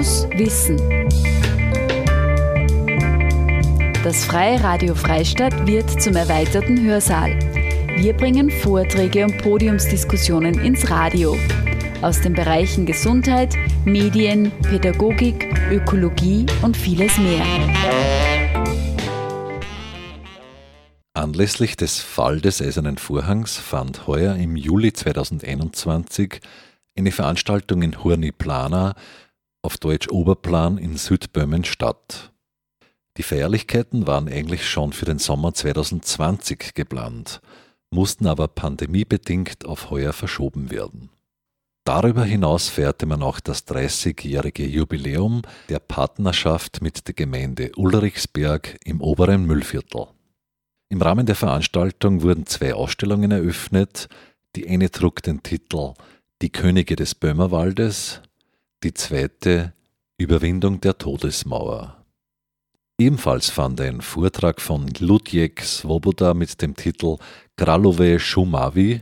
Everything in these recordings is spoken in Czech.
Fokus Wissen. Das Freie Radio Freistadt wird zum erweiterten Hörsaal. Wir bringen Vorträge und Podiumsdiskussionen ins Radio. Aus den Bereichen Gesundheit, Medien, Pädagogik, Ökologie und vieles mehr. Anlässlich des Fall des Eisernen Vorhangs fand heuer im Juli 2021 eine Veranstaltung in Hurni Plana, auf Deutsch Oberplan in Südböhmen statt. Die Feierlichkeiten waren eigentlich schon für den Sommer 2020 geplant, mussten aber pandemiebedingt auf heuer verschoben werden. Darüber hinaus feierte man auch das 30-jährige Jubiläum der Partnerschaft mit der Gemeinde Ulrichsberg im oberen Müllviertel. Im Rahmen der Veranstaltung wurden zwei Ausstellungen eröffnet. Die eine trug den Titel Die Könige des Böhmerwaldes, die zweite Überwindung der Todesmauer. Ebenfalls fand ein Vortrag von Ludjek Svoboda mit dem Titel Kralove Shumavi,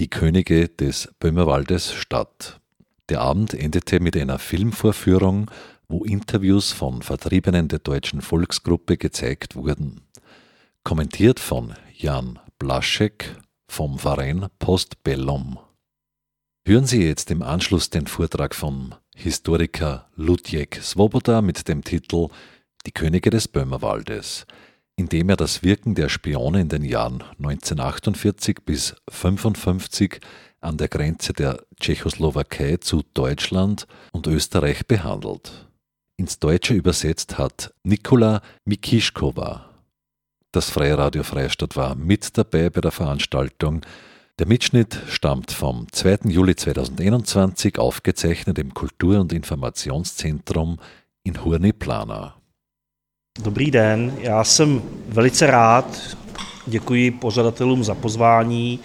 die Könige des Böhmerwaldes statt. Der Abend endete mit einer Filmvorführung, wo Interviews von Vertriebenen der deutschen Volksgruppe gezeigt wurden kommentiert von Jan Blaschek vom Verein Postbellum. Hören Sie jetzt im Anschluss den Vortrag vom Historiker Ludjek Svoboda mit dem Titel Die Könige des Böhmerwaldes, in dem er das Wirken der Spione in den Jahren 1948 bis 1955 an der Grenze der Tschechoslowakei zu Deutschland und Österreich behandelt. Ins Deutsche übersetzt hat Nikola Mikischkova. Das Freie Radio Freistadt war mit dabei bei der Veranstaltung. Der Mitschnitt stammt vom 2. Juli 2021, aufgezeichnet im Kultur- und Informationszentrum in Hurny Plana. Dobrý den, já jsem velice rád, děkuji pořadatelům za pozvání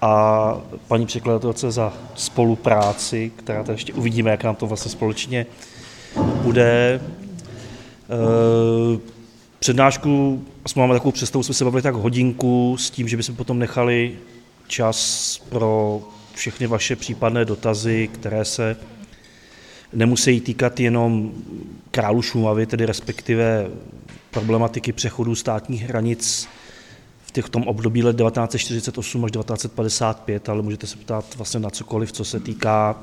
a paní překladatelce za spolupráci, která tady ještě uvidíme, jak nám to vlastně společně bude. E Přednášku, jsme máme takovou představu, jsme se bavili tak hodinku s tím, že bychom potom nechali čas pro všechny vaše případné dotazy, které se nemusí týkat jenom králu Šumavy, tedy respektive problematiky přechodu státních hranic v, těch, tom období let 1948 až 1955, ale můžete se ptát vlastně na cokoliv, co se týká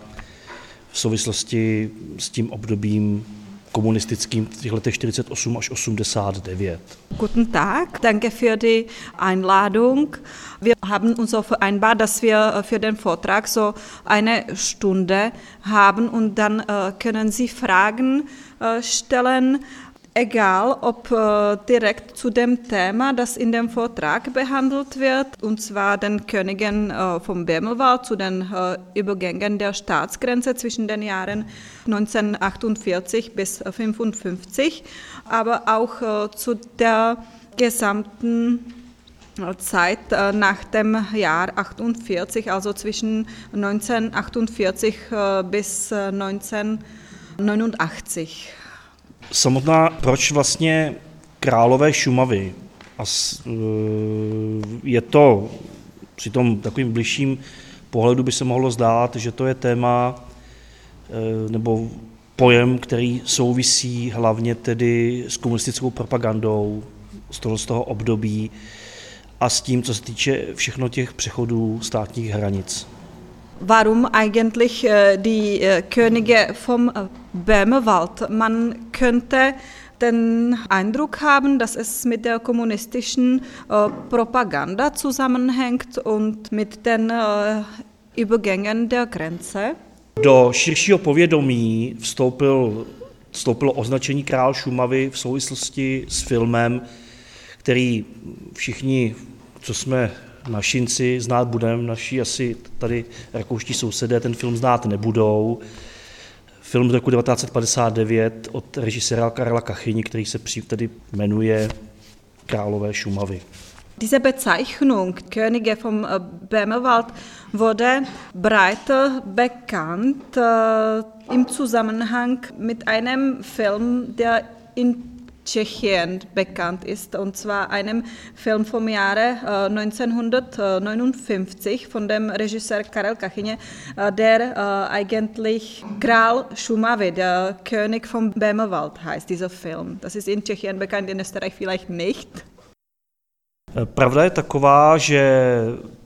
v souvislosti s tím obdobím kommunistickým v těch letech 48 až 89. Guten Tag, danke für die Einladung. Wir haben uns so vereinbart, dass wir äh, für den Vortrag so eine Stunde haben und dann äh, können Sie Fragen äh, stellen egal ob äh, direkt zu dem Thema, das in dem Vortrag behandelt wird, und zwar den Königen äh, vom Bämelwald zu den äh, Übergängen der Staatsgrenze zwischen den Jahren 1948 bis 1955, aber auch zu der gesamten Zeit nach dem Jahr 48, also zwischen 1948 bis 1989. Samotná, proč vlastně králové Šumavy? A e, je to při tom takovým bližším pohledu by se mohlo zdát, že to je téma e, nebo pojem, který souvisí hlavně tedy s komunistickou propagandou z toho, z toho období a s tím, co se týče všechno těch přechodů státních hranic. Warum eigentlich äh, die äh, Könige vom äh, Böhmerwald. Man könnte den Eindruck haben, dass es mit der kommunistischen Propaganda zusammenhängt und mit den Übergängen der Grenze. Do širšího povědomí vstoupil, vstoupilo označení Král Šumavy v souvislosti s filmem, který všichni, co jsme našinci znát budeme, naši asi tady rakouští sousedé ten film znát nebudou. Film z roku 1959 od režiséra Karla Kachyni, který se tedy jmenuje Králové Šumavy. Diese Bezeichnung Könige vom äh, Böhmerwald wurde breiter bekannt äh, im Zusammenhang mit einem Film, der in Tschechien bekannt ist, und zwar einem Film vom Jahre 1959 von dem Regisseur Karel Kachyně, der eigentlich Král Šumavy, der König vom Bämerwald heißt, dieser Film. Das ist in Tschechien bekannt, in Österreich vielleicht nicht. Pravda je taková, že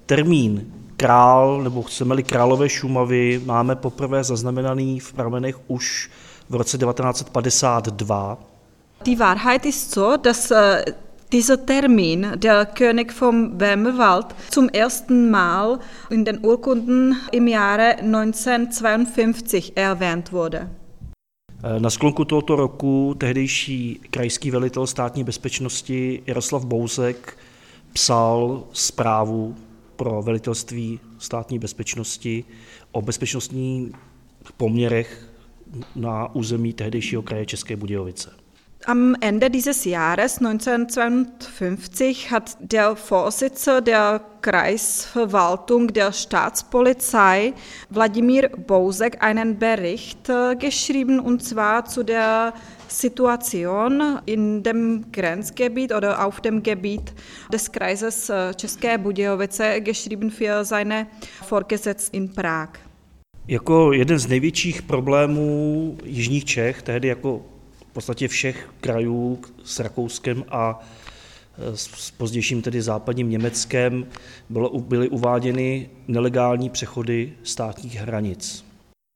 termín král, nebo chceme-li králové Šumavy, máme poprvé zaznamenaný v pramenech už v roce 1952. Die Wahrheit ist so, dass äh, dieser Termin, der König vom Bämerwald, zum ersten Mal in den Urkunden im Jahre 1952 erwähnt wurde. Äh, na sklonku tohoto roku tehdejší krajský velitel státní bezpečnosti Jaroslav Bouzek psal zprávu pro velitelství státní bezpečnosti o bezpečnostních poměrech na území tehdejšího kraje České Budějovice. Am Ende dieses Jahres 1952 hat der Vorsitzende der Kreisverwaltung der Staatspolizei Wladimir Bousek einen Bericht äh, geschrieben und zwar zu der Situation in dem Grenzgebiet oder auf dem Gebiet des Kreises äh, České Budějovice geschrieben für seine Vorgesetzten in Prag. Jako jeden z největších problémů Jižních Čech, tehdy jako podstatě všech krajů s Rakouskem a e, s pozdějším tedy západním Německem, bylo, byly uváděny nelegální přechody státních hranic.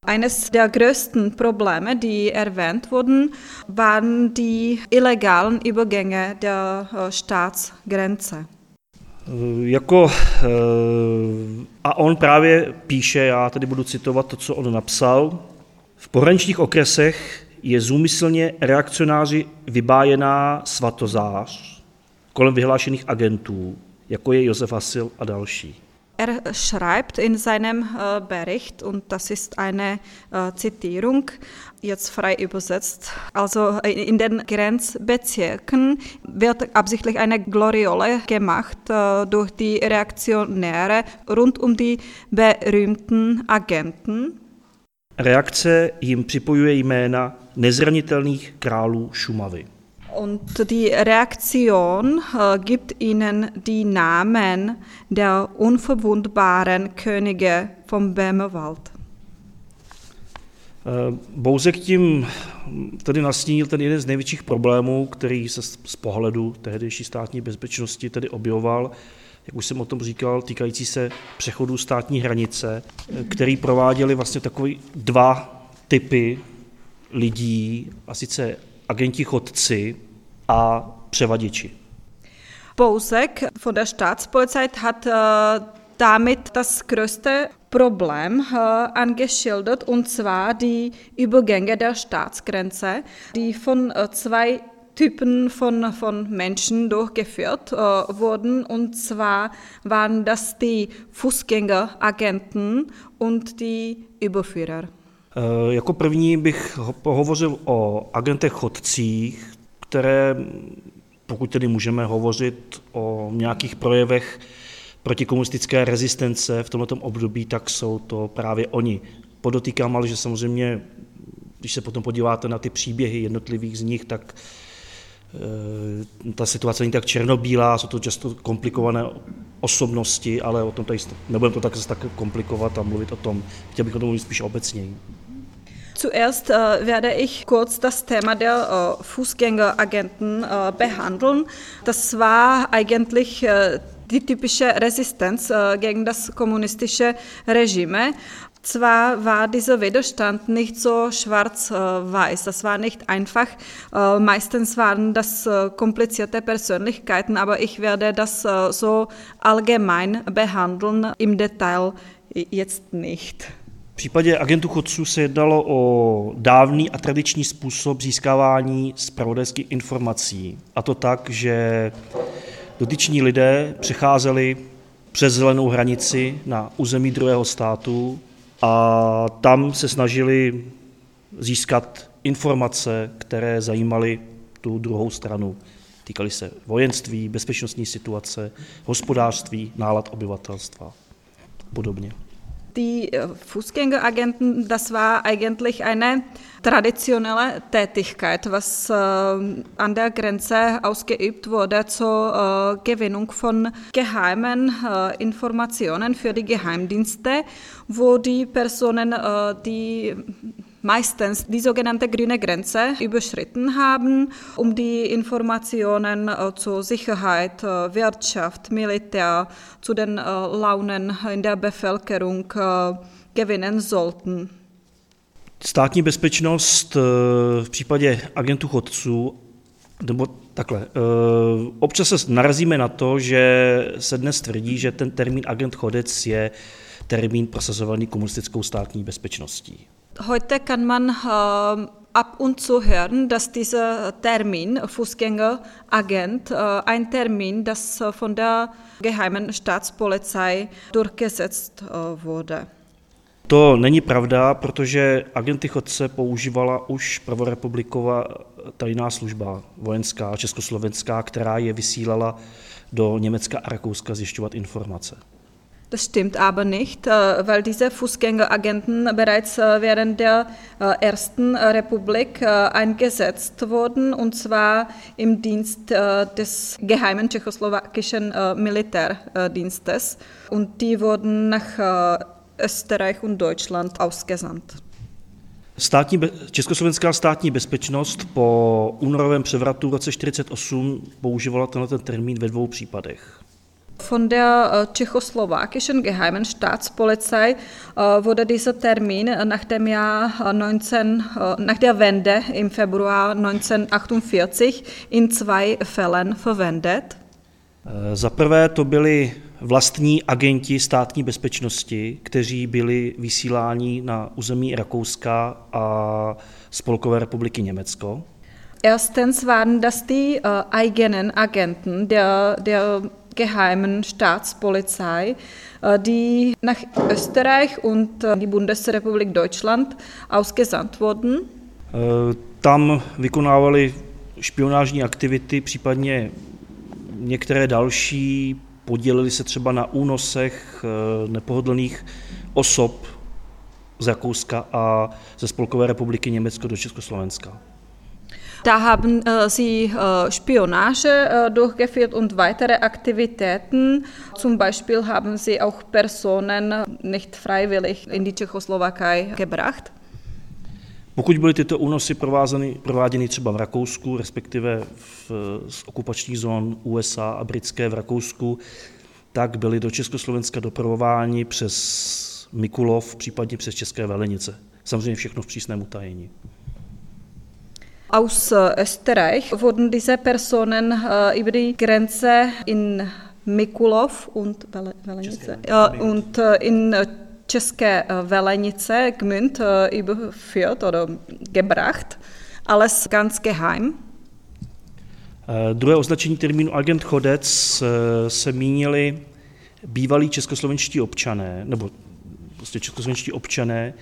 Eines der größten Probleme, die erwähnt wurden, waren die illegalen Übergänge der äh, Staatsgrenze. Äh, jako, a on právě píše, já tady budu citovat to, co on napsal, v pohraničních okresech je zúmyslně reakcionáři vybájená svatozář kolem vyhlášených agentů, jako je Josef Hasil a další. Er schreibt in seinem äh, Bericht, und das ist eine äh, Zitierung, jetzt frei übersetzt, also in den Grenzbezirken wird absichtlich eine Gloriole gemacht äh, durch die Reaktionäre rund um die berühmten Agenten. Reakce jim připojuje jména nezranitelných králů Šumavy. Und die Reaktion äh, gibt ihnen die Namen der unverwundbaren Könige vom Bämerwald. Äh, Bouzek tím tedy nastínil ten jeden z největších problémů, který se z pohledu tehdejší státní bezpečnosti tedy objevoval, jak už jsem o tom říkal, týkající se přechodu státní hranice, který prováděli vlastně takový dva typy lidí, a sice agenti chodci a převaděči. Bousek von der Staatspolizei hat äh, damit das größte Problem äh, angeschildert, und zwar die Übergänge der Staatsgrenze, die von äh, zwei Typen von, von Menschen durchgeführt äh, wurden. Und zwar waren das die Fußgängeragenten und die Überführer. Eh, jako první bych pohovořil o agentech chodcích, které, pokud tedy můžeme hovořit o nějakých projevech protikomunistické rezistence v tomto období, tak jsou to právě oni. Podotýkám ale, že samozřejmě, když se potom podíváte na ty příběhy jednotlivých z nich, tak e, ta situace není tak černobílá, jsou to často komplikované osobnosti, ale o tom tady nebudeme to tak, tak komplikovat a mluvit o tom. Chtěl bych o tom mluvit spíš obecněji. Zuerst äh, werde ich kurz das Thema der äh, Fußgängeragenten äh, behandeln. Das war eigentlich äh, die typische Resistenz äh, gegen das kommunistische Regime. Zwar war dieser Widerstand nicht so schwarz-weiß, das war nicht einfach. Äh, meistens waren das komplizierte Persönlichkeiten, aber ich werde das so allgemein behandeln, im Detail jetzt nicht. Případě agentů chodců se jednalo o dávný a tradiční způsob získávání zpravodajských informací. A to tak, že dotyční lidé přecházeli přes zelenou hranici na území druhého státu a tam se snažili získat informace, které zajímaly tu druhou stranu. Týkaly se vojenství, bezpečnostní situace, hospodářství, nálad obyvatelstva a podobně. Die äh, Fußgängeragenten, das war eigentlich eine traditionelle Tätigkeit, was äh, an der Grenze ausgeübt wurde zur äh, Gewinnung von geheimen äh, Informationen für die Geheimdienste, wo die Personen, äh, die meistens die sogenannte grüne Grenze überschritten haben, um die Informationen äh, zur Sicherheit, äh, Wirtschaft, Militär, zu den äh, Launen in der Bevölkerung gewinnen sollten. Státní bezpečnost v případě agentů chodců, nebo takhle, občas se narazíme na to, že se dnes tvrdí, že ten termín agent chodec je termín prosazovaný komunistickou státní bezpečností. Heute kann man äh, ab und zu hören, dass dieser Termin Fußgängeragent äh, ein Termin, das äh, von der geheimen Staatspolizei durchgesetzt äh, wurde. To není pravda, protože agenty chodce používala už prvorepubliková tajná služba vojenská, československá, která je vysílala do Německa a Rakouska zjišťovat informace. Das stimmt aber nicht, äh, weil diese Fußgängeragenten bereits äh, während der äh, Ersten Republik eingesetzt wurden, und zwar im Dienst des geheimen tschechoslowakischen Militärdienstes. Und die wurden nach Österreich und Deutschland ausgesandt. Státní, Československá státní bezpečnost po únorovém převratu v roce 1948 používala tenhle termín ve dvou případech. Von der äh, tschechoslowakischen Geheimen Staatspolizei wurde dieser Termin nach dem Jahr 19, äh, nach der Wende im Februar 1948 in zwei Fällen verwendet. Za prvé to byli vlastní agenti státní bezpečnosti, kteří byli vysíláni na území Rakouska a Spolkové republiky Německo. Erstens waren das die äh, eigenen Agenten der, der geheimen Staatspolizei, äh, die nach Österreich und äh, die Bundesrepublik Deutschland ausgesandt wurden. Äh, tam vykonávali špionážní aktivity, případně některé další, podělili se třeba na únosech nepohodlných osob z Rakouska a ze Spolkové republiky Německo do Československa. Da haben äh, sie äh, Spionage äh, durchgeführt und weitere Aktivitäten. Zum Beispiel haben sie auch Personen nicht freiwillig in die Tschechoslowakei gebracht. Pokud byly tyto únosy prováděny třeba v Rakousku, respektive v, z okupačních zón USA a britské v Rakousku, tak byly do Československa dopravováni přes Mikulov, případně přes České Velenice. Samozřejmě všechno v přísném utajení. Aus Österreich wurden diese Personen äh, über die Grenze in Mikulov und, Velenice, äh, und äh, in České Velenice, Gmünd, überführt oder gebracht. Alles ganz geheim. Druhé označení termínu agent chodec se mínili bývalí českoslovenští občané, nebo prostě českoslovenští občané,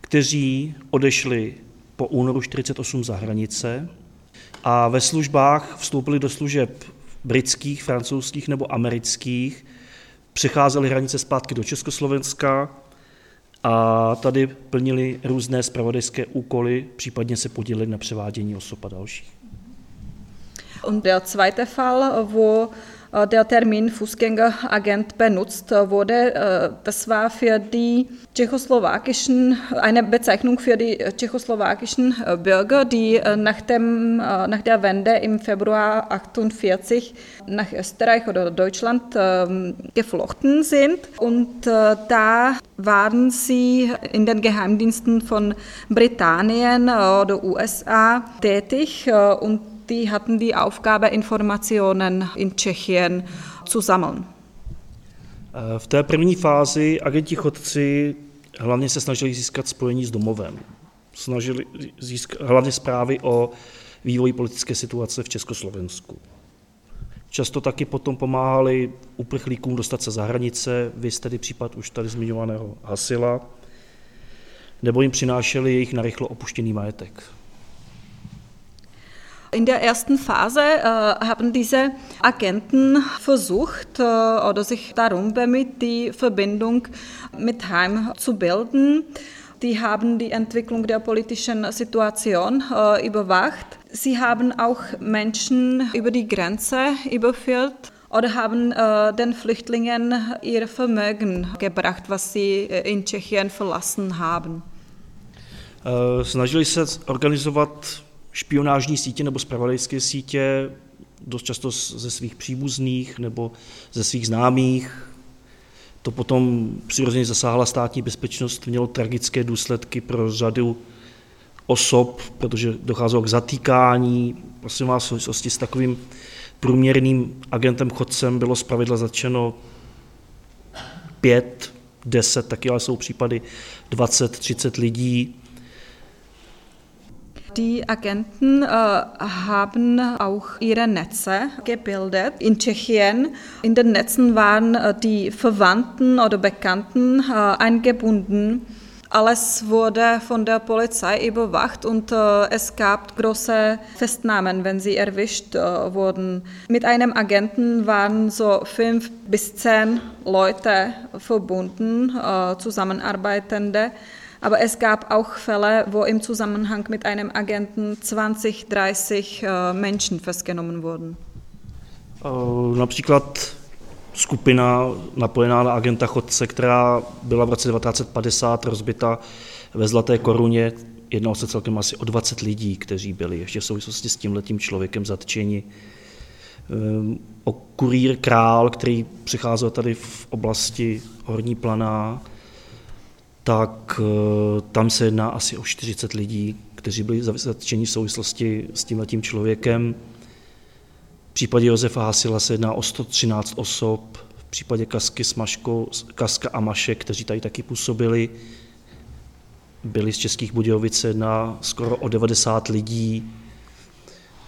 kteří odešli po únoru 48 za hranice a ve službách vstoupili do služeb britských, francouzských nebo amerických, přecházeli hranice zpátky do Československa a tady plnili různé spravodajské úkoly, případně se podíleli na převádění osob a dalších. Und der zweite Fall, wo der Termin Fußgängeragent benutzt wurde. Äh, das war für die tschechoslowakischen, eine Bezeichnung für die tschechoslowakischen äh, Bürger, die nach, dem, nach der Wende im Februar 48 nach Österreich oder Deutschland ähm, geflochten sind. Und da waren sie in den Geheimdiensten von Britannien oder USA tätig und die hatten die Aufgabe, Informationen in Tschechien zu sammeln. V té první fázi agenti chodci hlavně se snažili získat spojení s domovem. Snažili získat hlavně zprávy o vývoji politické situace v Československu. Často taky potom pomáhali uprchlíkům dostat se za hranice, vy tedy případ už tady zmiňovaného Hasila, nebo jim přinášeli jejich narychlo opuštěný majetek. In der ersten Phase äh, haben diese Agenten versucht äh, oder sich darum bemüht, die Verbindung mit Heim zu bilden. Die haben die Entwicklung der politischen Situation äh, überwacht. Sie haben auch Menschen über die Grenze überführt oder haben äh, den Flüchtlingen ihr Vermögen gebracht, was sie äh, in Tschechien verlassen haben. Äh, snažili se organizovat špionážní sítě nebo spravodajské sítě, dost často ze svých příbuzných nebo ze svých známých. To potom přirozeně zasáhla státní bezpečnost, mělo tragické důsledky pro řadu osob, protože docházelo k zatýkání. Prosím vás, v souvislosti s takovým průměrným agentem chodcem bylo zpravidla začeno pět, deset, taky ale jsou případy 20, 30 lidí. Die Agenten äh, haben auch ihre Netze gebildet in Tschechien. In den Netzen waren äh, die Verwandten oder Bekannten äh, eingebunden. Alles wurde von der Polizei überwacht und äh, es gab große Festnahmen, wenn sie erwischt äh, wurden. Mit einem Agenten waren so fünf bis zehn Leute verbunden, äh, Zusammenarbeitende. Aber es gab auch Fälle, wo im Zusammenhang mit einem Agenten 20, 30 äh, Menschen festgenommen wurden. Äh, například skupina napojená na agenta Chodce, která byla v roce 1950 rozbita ve Zlaté koruně. Jednalo se celkem asi o 20 lidí, kteří byli ještě v souvislosti s tím letím člověkem zatčeni. Ehm, o kurýr Král, který přicházel tady v oblasti Horní Planá, tak eh, tam se jedná asi o 40 lidí, kteří byli zatčeni v souvislosti s tím letím člověkem. V případě Josefa Hasila se jedná o 113 osob, v případě Kasky, Smaško, Kaska a Maše, kteří tady taky působili, byli z Českých Budějovic na skoro o 90 lidí,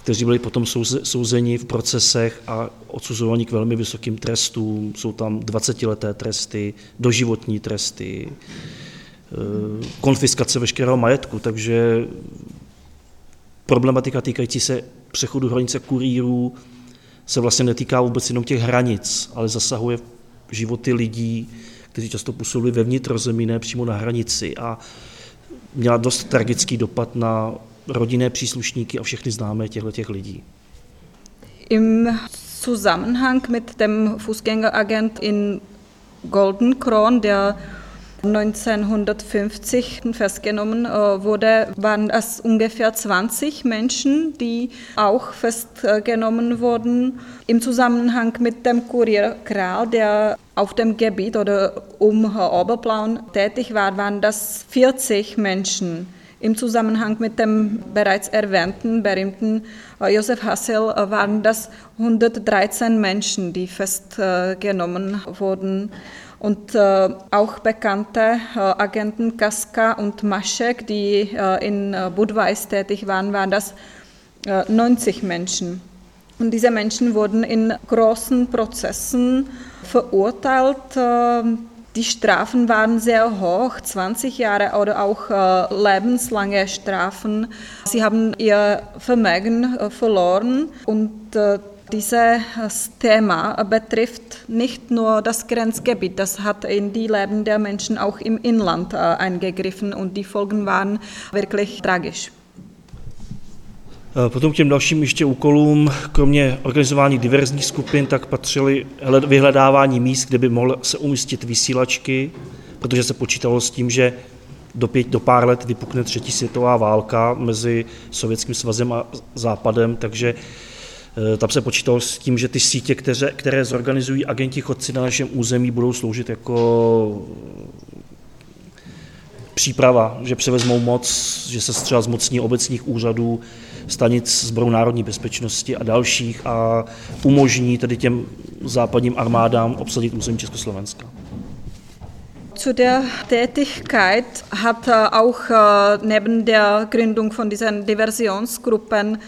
kteří byli potom souzeni v procesech a odsuzovaní k velmi vysokým trestům. Jsou tam 20-leté tresty, doživotní tresty, konfiskace veškerého majetku, takže problematika týkající se přechodu hranice kurýrů se vlastně netýká vůbec jenom těch hranic, ale zasahuje životy lidí, kteří často působili ve vnitrozemí, ne přímo na hranici a měla dost tragický dopad na rodinné příslušníky a všechny známé těchto těch lidí. Im Zusammenhang mit dem Fußgängeragent in Goldenkron, der 1950 festgenommen äh, wurde, waren es ungefähr 20 Menschen, die auch festgenommen wurden im Zusammenhang mit dem Kurier Kral, der auf dem Gebiet oder um Oberplauen tätig war, waren das 40 Menschen. Im Zusammenhang mit dem bereits erwähnten, berühmten äh, Josef Hassel äh, waren das 113 Menschen, die festgenommen wurden und äh, auch bekannte äh, Agenten Kaska und Maschek, die äh, in äh, Budweis tätig waren, waren das 90 äh, Menschen. Und diese Menschen wurden in großen Prozessen verurteilt. Äh, die Strafen waren sehr hoch, 20 Jahre oder auch lebenslange Strafen. Sie haben ihr Vermögen verloren und dieses Thema betrifft nicht nur das Grenzgebiet, das hat in die Leben der Menschen auch im Inland eingegriffen und die Folgen waren wirklich tragisch. Potom k těm dalším ještě úkolům, kromě organizování diverzních skupin, tak patřily vyhledávání míst, kde by mohly se umístit vysílačky, protože se počítalo s tím, že do, pět, do pár let vypukne třetí světová válka mezi Sovětským svazem a Západem, takže tam se počítalo s tím, že ty sítě, které, které zorganizují agenti chodci na našem území, budou sloužit jako příprava, že převezmou moc, že se třeba zmocní obecních úřadů, stanic Zboru národní bezpečnosti a dalších a umožní tedy těm západním armádám obsadit území Československa. Zu der Tätigkeit hat auch äh, neben der Gründung von diesen Diversionsgruppen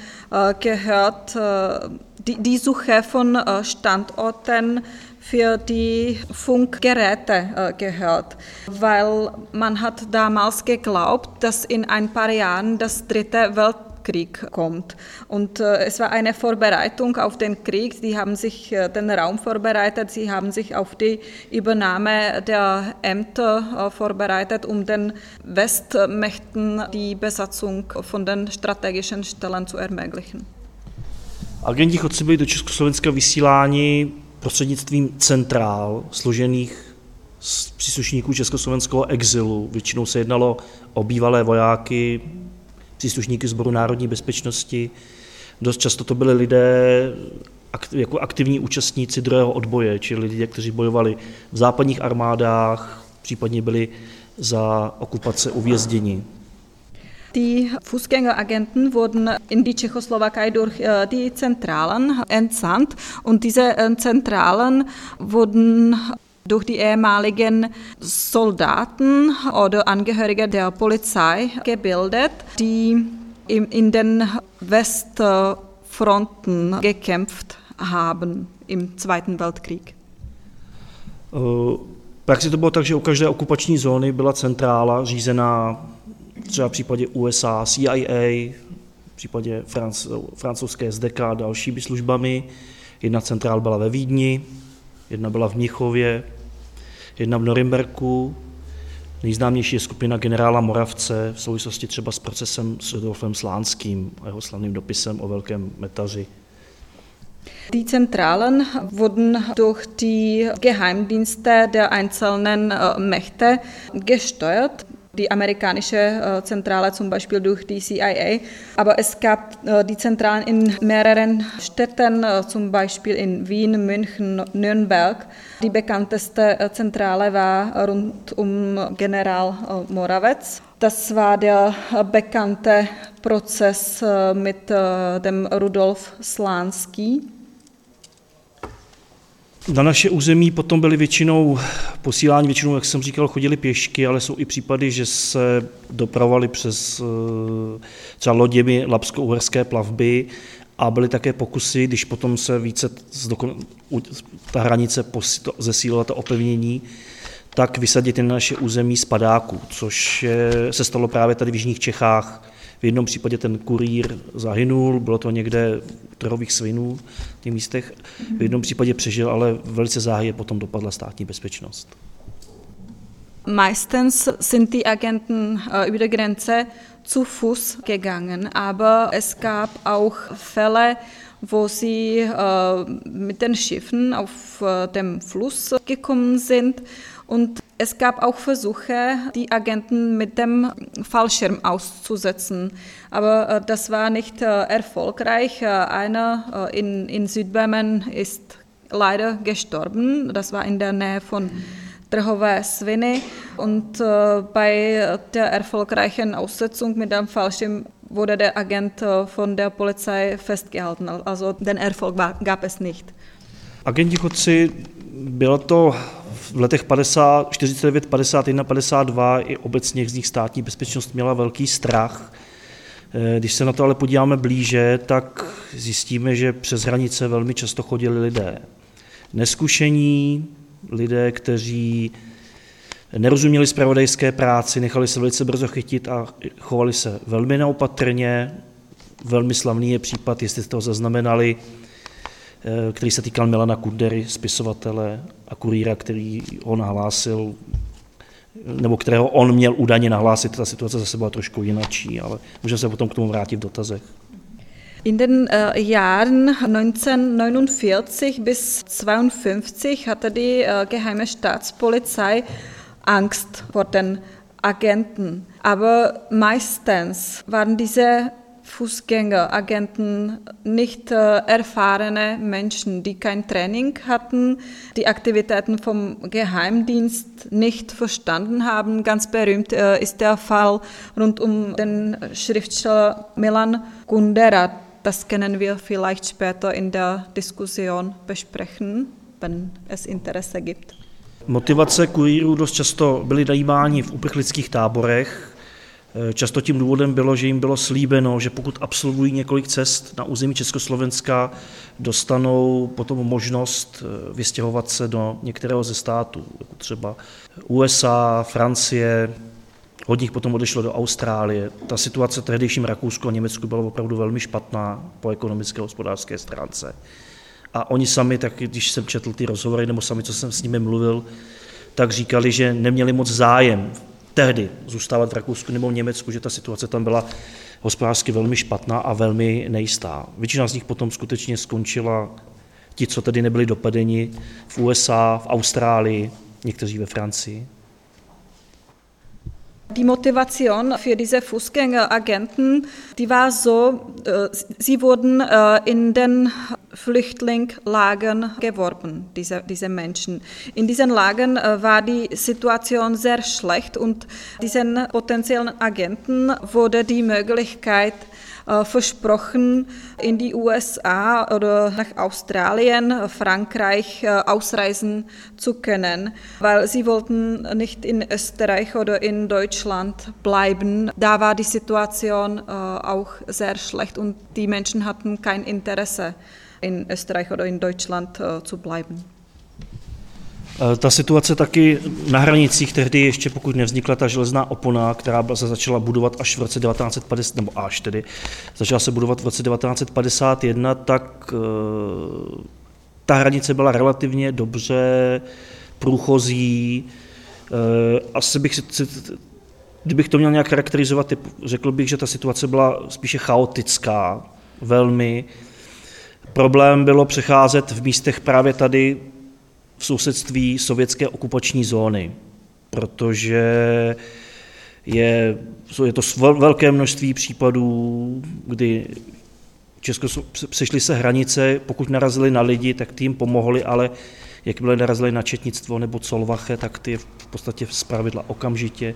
gehört äh, die, Suche von Standorten für die Funkgeräte gehört, weil man hat damals geglaubt, dass in ein paar Jahren das dritte Welt Krieg kommt. Und äh, es war eine Vorbereitung auf den Krieg. Sie haben sich äh, den Raum vorbereitet, sie haben sich auf die Übernahme der Ämter äh, vorbereitet, um den Westmächten die Besatzung von den strategischen Stellen zu ermöglichen. Agenti chodci byli do Československa vysíláni prostřednictvím centrál složených z příslušníků československého exilu. Většinou se jednalo o bývalé vojáky, příslušníky sboru národní bezpečnosti. Dost často to byly lidé jako aktivní účastníci druhého odboje, čili lidé, kteří bojovali v západních armádách, případně byli za okupace uvězděni. Die Fußgängeragenten wurden in die Tschechoslowakei durch die Zentralen entsandt und diese Zentralen wurden durch die ehemaligen Soldaten oder Angehörige der Polizei gebildet, die in den Westfronten gekämpft haben im Zweiten Weltkrieg. Uh, praxi to bylo tak, že u každé okupační zóny byla centrála řízená třeba v případě USA CIA, v případě francouzské SDK a dalšími službami. Jedna centrál byla ve Vídni, Jedna byla v Mnichově, jedna v Norimberku, Nejznámější je skupina generála Moravce v souvislosti třeba s procesem s Rudolfem Slánským a jeho slavným dopisem o velkém metaři. Die Zentralen wurden durch die Geheimdienste der einzelnen äh, Mächte gesteuert die amerikanische Zentrale zum Beispiel durch die CIA. Aber es gab die Zentralen in mehreren Städten, zum Beispiel in Wien, München, Nürnberg. Die bekannteste Zentrale war rund um General Moravec. Das war der bekannte Prozess mit dem Rudolf Slansky. Na naše území potom byly většinou posílání, většinou, jak jsem říkal, chodili pěšky, ale jsou i případy, že se dopravovali přes eh, třeba loděmi Lapsko-Uherské plavby a byly také pokusy, když potom se více ta hranice zesílila to opevnění, tak vysadit na naše území z padáků, což se stalo právě tady v Jižních Čechách v jednom případě ten kurýr zahynul, bylo to někde v trhových svinů v těch místech. V jednom případě přežil, ale velice záhy potom dopadla státní bezpečnost. Meistens sind die Agenten äh, über die Grenze zu Fuß gegangen, aber es gab auch Fälle, wo sie äh, mit den Schiffen auf äh, dem Fluss gekommen sind und es gab auch Versuche, die Agenten mit dem Fallschirm auszusetzen, aber äh, das war nicht äh, erfolgreich. Äh, einer in, in Südböhmen ist leider gestorben, das war in der Nähe von Drhové Sviny und bei der erfolgreichen Aussetzung mit dem Fallschirm wurde der Agent von der Polizei festgehalten. Also den Erfolg gab es nicht. Agenti chodci, bylo to v letech 50, 49, 51, 52 i obecně z nich státní bezpečnost měla velký strach. Eh, když se na to ale podíváme blíže, tak zjistíme, že přes hranice velmi často chodili lidé. Neskušení, lidé, kteří nerozuměli zpravodajské práci, nechali se velice brzo chytit a chovali se velmi neopatrně. Velmi slavný je případ, jestli jste ho zaznamenali, Eh, který se týkal Milana Kundery, spisovatele a kurýra, který ho nahlásil, nebo kterého on měl údajně nahlásit. Ta situace zase byla trošku jinačí, ale můžeme se potom k tomu vrátit v dotazech. In den uh, Jahren 1949 bis 52 hatte die uh, geheime Staatspolizei Angst vor den Agenten. Aber meistens waren diese Fußgänger, Agenten, nicht äh, erfahrene Menschen, die kein Training hatten, die Aktivitäten vom Geheimdienst nicht verstanden haben. Ganz berühmt äh, ist der Fall rund um den Schriftsteller Milan Kundera. Das können wir vielleicht später in der Diskussion besprechen, wenn es Interesse gibt. Motivace kurýrů dost často byly najímáni v uprchlických táborech, často tím důvodem bylo, že jim bylo slíbeno, že pokud absolvují několik cest na území Československa, dostanou potom možnost eh, vystěhovat se do některého ze států, jako třeba USA, Francie, Hodně potom odešlo do Austrálie. Ta situace v tehdejším Rakousku a Německu byla opravdu velmi špatná po ekonomické a hospodářské stránce. A oni sami, tak když jsem četl ty rozhovory, nebo sami, co jsem s nimi mluvil, tak říkali, že neměli moc zájem tehdy zůstávat v Rakousku nebo v Německu, že ta situace tam byla hospodářsky velmi špatná a velmi nejistá. Většina z nich potom skutečně skončila, ti, co tedy nebyli dopadeni v USA, v Austrálii, někteří ve Francii. Die Motivation für diese Fußgängeragenten, die war so, äh, sie wurden äh, in den Flüchtlingslagern geworben, diese, diese Menschen. In diesen Lagern äh, war die Situation sehr schlecht und diesen potenziellen Agenten wurde die Möglichkeit versprochen, in die USA oder nach Australien, Frankreich äh, ausreisen zu können, weil sie wollten nicht in Österreich oder in Deutschland bleiben. Da war die Situation auch sehr schlecht und die Menschen hatten kein Interesse, in Österreich oder in Deutschland zu bleiben. Eh, ta situace taky na hranicích tehdy ještě pokud nevznikla ta železná opona, která se začala budovat až v roce 1950, nebo až tedy, začala se budovat v roce 1951, tak eh, ta hranice byla relativně dobře průchozí. Eh, asi bych si, kdybych to měl nějak charakterizovat, řekl bych, že ta situace byla spíše chaotická, velmi. Problém bylo přecházet v místech právě tady v sousedství sovětské okupační zóny, protože je, je to velké množství případů, kdy Česko přešly se hranice, pokud narazili na lidi, tak ty jim pomohli, ale jakmile narazili na četnictvo nebo colvache, tak ty v podstatě z pravidla okamžitě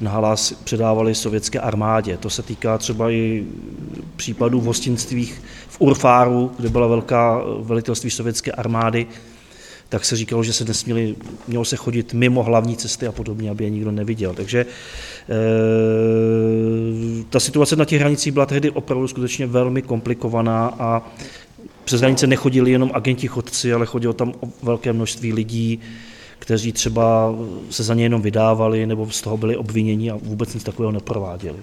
nahlas předávali sovětské armádě. To se týká třeba i případů v hostinstvích v Urfáru, kde byla velká velitelství sovětské armády, tak se říkalo, že se nesměli, mělo se chodit mimo hlavní cesty a podobně, aby je nikdo neviděl. Takže e, ta situace na těch hranicích byla tehdy opravdu skutečně velmi komplikovaná a přes hranice nechodili jenom agenti chodci, ale chodilo tam velké množství lidí, kteří třeba se za ně jenom vydávali nebo z toho byli obviněni a vůbec nic takového neprováděli.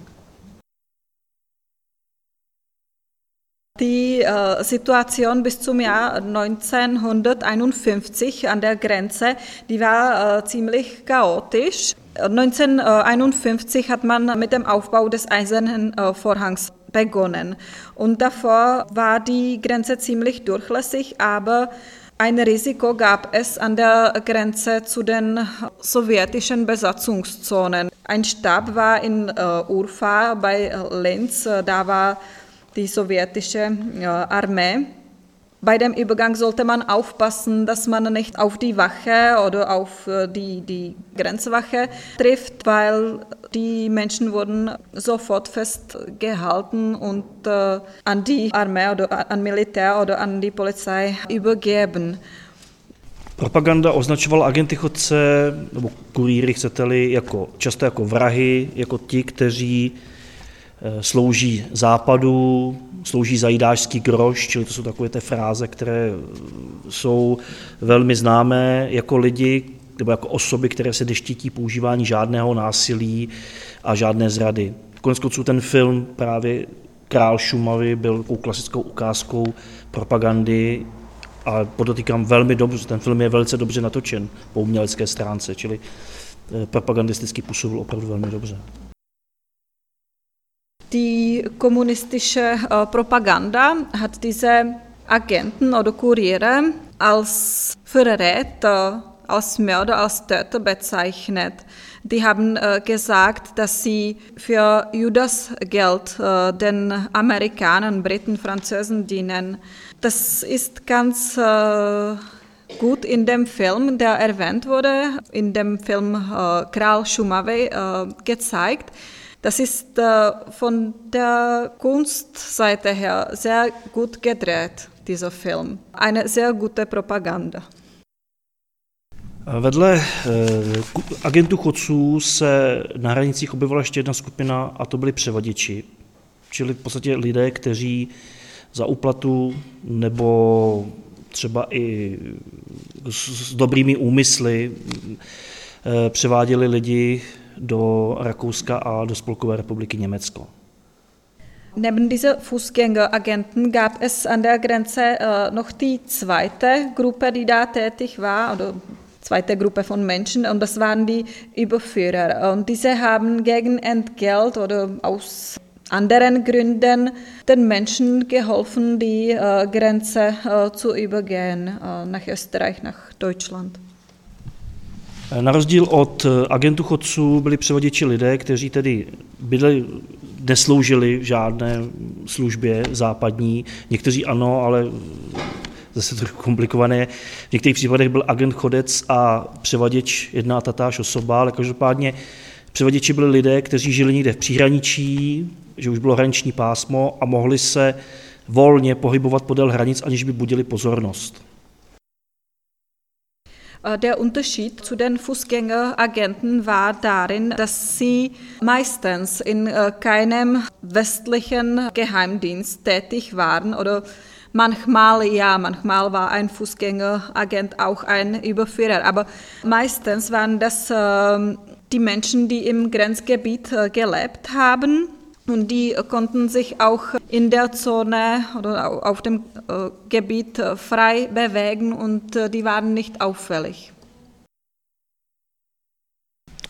Die äh, Situation bis zum Jahr 1951 an der Grenze, die war äh, ziemlich chaotisch. 1951 hat man mit dem Aufbau des Eisernen äh, Vorhangs begonnen. Und davor war die Grenze ziemlich durchlässig, aber ein Risiko gab es an der Grenze zu den sowjetischen Besatzungszonen. Ein Stab war in Urfa bei Linz, da war die sowjetische Armee. Bei dem Übergang sollte man aufpassen, dass man nicht auf die Wache oder auf äh, die, die Grenzwache trifft, weil die Menschen wurden sofort festgehalten und äh, an die Armee oder an Militär oder an die Polizei übergeben. Propaganda označovala agenty chodce, nebo kurýry, chcete-li, jako, často jako vrahy, jako ti, kteří slouží západu, slouží za jídářský groš, čili to jsou takové ty fráze, které jsou velmi známé jako lidi, nebo jako osoby, které se deštítí používání žádného násilí a žádné zrady. Konec konců ten film právě Král Šumavy byl takovou klasickou ukázkou propagandy a podotýkám velmi dobře, ten film je velice dobře natočen po umělecké stránce, čili eh, propagandisticky působil opravdu velmi dobře. Die kommunistische äh, Propaganda hat diese Agenten oder Kuriere als Verräter, als Mörder, als Töter bezeichnet. Die haben äh, gesagt, dass sie für Judas Geld äh, den Amerikanern, Briten, Französen dienen. Das ist ganz gut in dem Film, der erwähnt wurde, in dem Film Kral Shumavey äh, gezeigt. Das ist äh, von der Kunstseite her sehr gut gedreht, dieser Film. Eine sehr gute Propaganda. Vedle eh, agentů chodců se na hranicích objevila ještě jedna skupina a to byli převaděči, čili v podstatě lidé, kteří za úplatu nebo třeba i s dobrými úmysly eh, převáděli lidi do Rakouska a do Spolkové republiky Německo. Neben dieser Fußgängeragenten gab es an der Grenze äh, noch die zweite Gruppe, die da tätig war, oder zweite Gruppe von Menschen, und das waren die Überführer. Und diese haben gegen Entgelt oder aus anderen Gründen den Menschen geholfen, die äh, Grenze äh, zu übergehen äh, nach Österreich, nach Deutschland. Na rozdíl od agentů chodců byli převaděči lidé, kteří tedy byli, nesloužili v žádné službě západní. Někteří ano, ale zase trochu komplikované. V některých případech byl agent chodec a převaděč jedna a tatáž osoba, ale každopádně převaděči byli lidé, kteří žili někde v příhraničí, že už bylo hraniční pásmo a mohli se volně pohybovat podél hranic, aniž by budili pozornost. Der Unterschied zu den Fußgängeragenten war darin, dass sie meistens in äh, keinem westlichen Geheimdienst tätig waren oder manchmal ja, manchmal war ein Fußgängeragent auch ein Überführer, aber meistens waren das ähm, die Menschen, die im Grenzgebiet äh, gelebt haben und die konnten sich auch in der Zone oder auf dem äh, Gebiet äh, frei bewegen und äh, die waren nicht auffällig.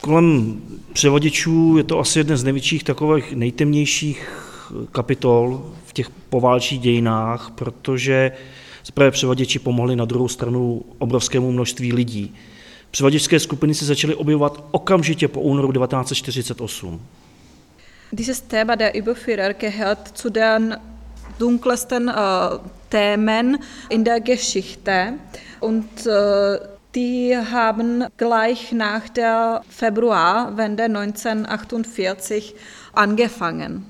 Kolem převaděčů je to asi jeden z největších takových nejtemnějších kapitol v těch poválčích dějinách, protože zaprvé převaděči pomohli na druhou stranu obrovskému množství lidí. Převaděčské skupiny se začaly objevovat okamžitě po únoru 1948. Dieses Thema der Überführer gehört zu den dunkelsten äh, Themen in der Geschichte und äh, die haben gleich nach der Februarwende 1948 angefangen.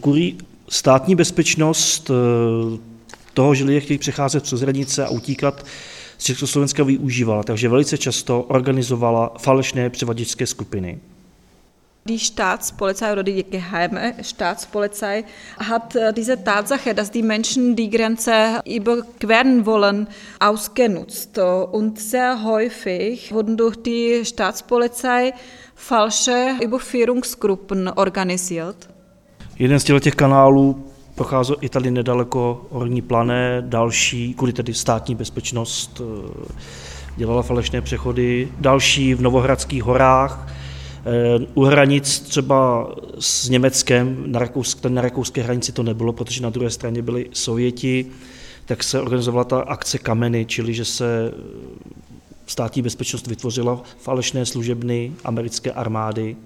Kurí äh, státní bezpečnost toho, že lidé chtějí přecházet přes hranice a utíkat z Československa využívala, takže velice často organizovala falešné převaděčské skupiny. Die Staatspolizei oder die geheime Staatspolizei hat äh, diese Tatsache, dass die Menschen die Grenze überqueren wollen, ausgenutzt. Und sehr häufig wurden durch die Staatspolizei falsche Überführungsgruppen organisiert. Jeden z těch kanálů procházel i tady nedaleko Horní plané, další, kvůli tedy státní bezpečnost, eh, dělala falešné přechody, další v Novohradských horách, Eh, u hranic třeba s Německem, na, Rakousk, na rakouské hranici to nebylo, protože na druhé straně byli Sověti, tak se organizovala ta akce Kameny, čili že se eh, státní bezpečnost vytvořila falešné služebny americké armády,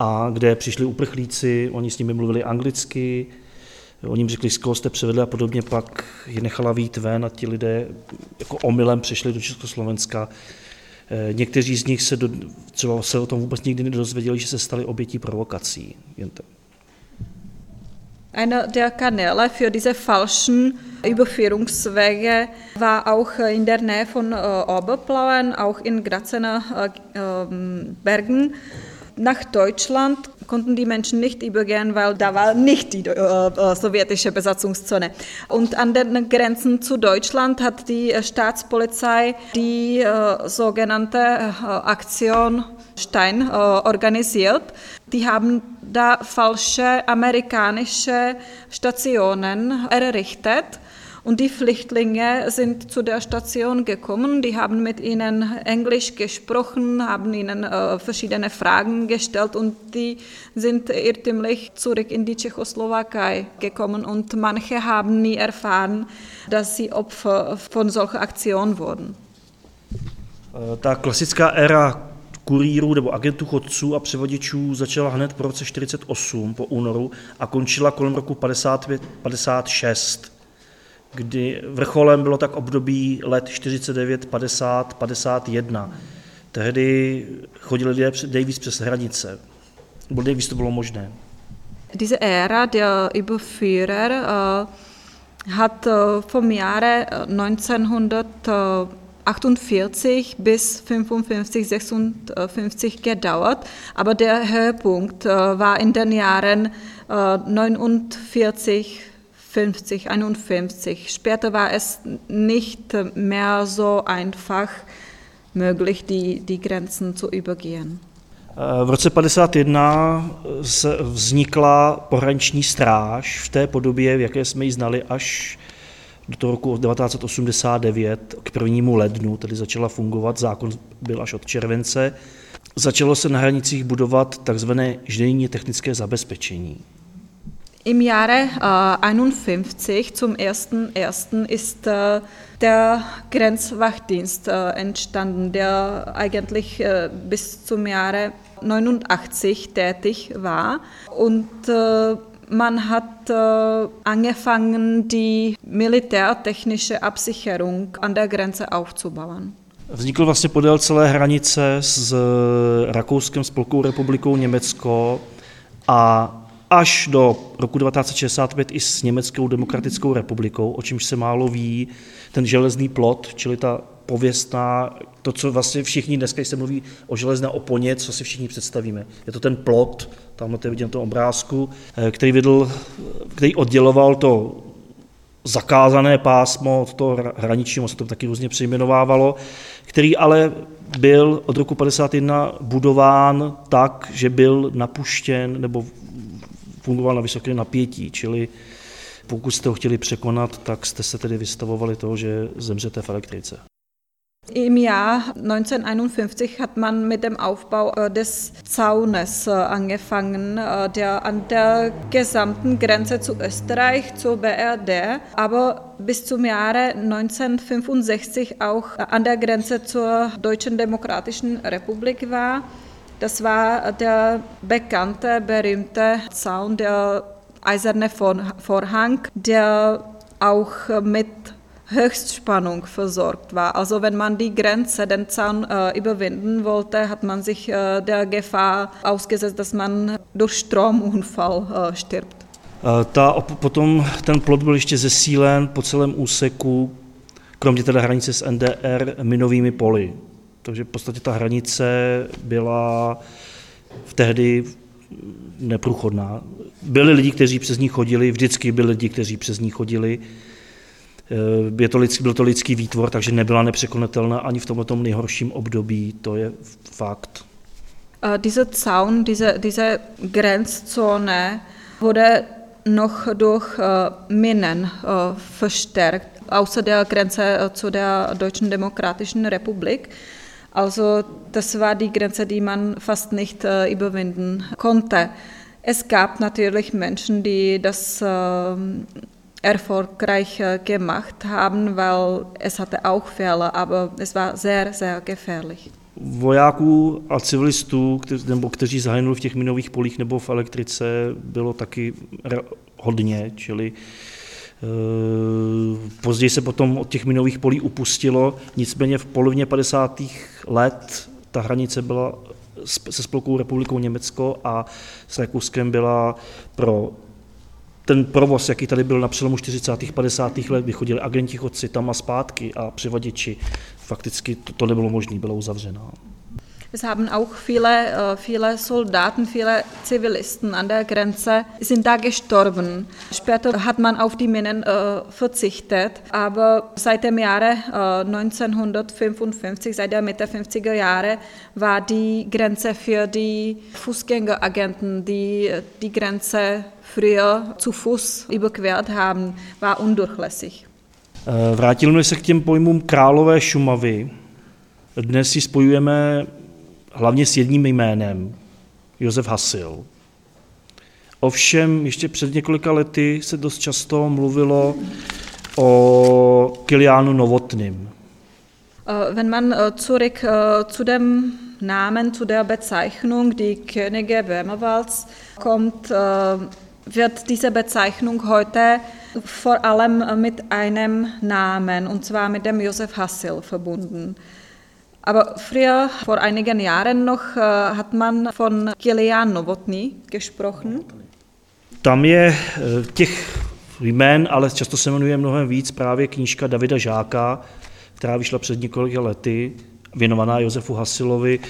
a kde přišli uprchlíci, oni s nimi mluvili anglicky, oni jim řekli, z koho jste převedli a podobně, pak je nechala vít ven a ti lidé jako omylem přešli do Československa. Eh, někteří z nich se, do, třeba se o tom vůbec nikdy nedozvěděli, že se stali obětí provokací. Jen to. Einer der Kanäle für diese falschen Überführungswege war auch in der Nähe von äh, Oberplauen, auch in Grazener äh, ähm, Bergen nach Deutschland konnten die Menschen nicht übergehen, weil da war nicht die äh, äh, sowjetische Besatzungszone. Und an den Grenzen zu Deutschland hat die äh, Staatspolizei die äh, sogenannte äh, Aktion Stein äh, organisiert. Die haben da falsche amerikanische Stationen errichtet und die Flüchtlinge sind zu der Station gekommen, die haben mit ihnen Englisch gesprochen, haben ihnen äh, verschiedene Fragen gestellt und die sind irrtümlich zurück in die Tschechoslowakei gekommen. Und manche haben nie erfahren, dass sie Opfer von solcher Aktion wurden. Äh, ta klasická éra kurýrů nebo agentů chodců a převodičů začala hned po roce 48 po únoru a končila kolem roku 55, 56 kdy vrcholem bylo tak období let 49, 50, 51. Tehdy chodili lidé nejvíc přes hranice. Nebo nejvíc to bylo možné. Diese Ära der Überführer uh, hat uh, vom Jahre 1948 bis 55, 56 gedauert, aber der Höhepunkt uh, war in den Jahren 49, 50, 51. Später war es nicht mehr so einfach möglich, die, die Grenzen zu übergehen. V roce 51 vznikla pohraniční stráž v té podobě, v jaké jsme ji znali až do toho roku 1989 k prvnímu lednu, tedy začala fungovat, zákon byl až od července. Začalo se na hranicích budovat takzvané ždejní technické zabezpečení. Im Jahre äh, 51 zum 1.1. ist äh, der Grenzwachdienst äh, entstanden, der eigentlich äh, bis zum Jahre 89 tätig war. Und äh, man hat äh, angefangen, die militärtechnische Absicherung an der Grenze aufzubauen. Vznikl vlastně podél celé hranice s Rakouskem, Spolkovou republikou Německo a až do roku 1965 i s Německou demokratickou republikou, o čemž se málo ví, ten železný plot, čili ta pověstná, to, co vlastně všichni dneska, když se mluví o železné oponě, co si všichni představíme. Je to ten plot, tam to je vidět na tom obrázku, eh, který, vedl, který odděloval to zakázané pásmo od toho hraničního, se to taky různě přejmenovávalo, který ale byl od roku 51 budován tak, že byl napuštěn nebo fungoval na vysoké napětí, čili pokud jste ho chtěli překonat, tak jste se tedy vystavovali toho, že zemřete v elektrice. Im Jahr 1951 hat man mit dem Aufbau äh, des Zaunes äh, angefangen, äh, der an der gesamten Grenze zu Österreich, zur BRD, aber bis zum Jahre 1965 auch an der Grenze zur Deutschen Demokratischen Republik war. Das war der bekannte, berühmte Zaun, der eiserne Vorhang, der auch mit Höchstspannung versorgt war. Also wenn man die Grenze, den Zaun äh, überwinden wollte, hat man sich äh, der Gefahr ausgesetzt, dass man durch Stromunfall äh, stirbt. Äh, ta, potom ten plot byl ještě zesílen po celém úseku, kromě teda hranice s NDR, minovými poli. Takže v podstatě ta hranice byla v tehdy neprůchodná. Byli lidi, kteří přes ní chodili, vždycky byli lidi, kteří přes ní chodili. Eh, je to lidský, byl to lidský výtvor, takže nebyla nepřekonatelná ani v tomto nejhorším období, to je fakt. Dieser Zaun, diese, diese Grenzzone wurde noch durch uh, Minen uh, verstärkt, außer der Grenze zu der Deutschen Demokratischen Republik. Also das war die Grenze, die man fast nicht äh, überwinden konnte. Es gab natürlich Menschen, die das äh, erfolgreich äh, gemacht haben, weil es hatte auch Fehler, aber es war sehr, sehr gefährlich. Vojáků a civilistů, kteří, nebo kteří zahynuli v těch minových polích nebo v elektrice, bylo taky hodně, čili uh, později se potom od těch minových polí upustilo, nicméně v polovině 50. let ta hranice byla se Spolkovou republikou Německo a s Rakouskem byla pro ten provoz, jaký tady byl na přelomu 40. 50. let, kdy chodili agenti chodci tam a zpátky a přivaděči, fakticky to, to nebylo možné, bylo uzavřeno. Es haben auch viele, äh, viele Soldaten, viele Zivilisten an der Grenze sind da gestorben. Später hat man auf die Minen äh, verzichtet, aber seit dem Jahre 1955, äh, seit der Mitte 50er Jahre, war die Grenze für die Fußgängeragenten, die die Grenze früher zu Fuß überquert haben, war undurchlässig. Vrátíme se k těm pojmům králové Šumavy. Dnes si spojujeme hlavně s jedním jménem, Josef Hasil. Ovšem, ještě před několika lety se dost často mluvilo o Kiliánu Novotným. Wenn man äh, zurück äh, zu dem Namen, zu der Bezeichnung, die Könige Böhmerwalds kommt, wird diese Bezeichnung heute vor allem mit einem Namen, und zwar mit dem Josef Hassel verbunden. Aber früher, vor einigen Jahren noch, äh, hat man von Kilian Novotny gesprochen. Tam je äh, těch jmén, ale často se jmenuje mnohem víc právě knížka Davida Žáka, která vyšla před několika lety, věnovaná Josefu Hasilovi,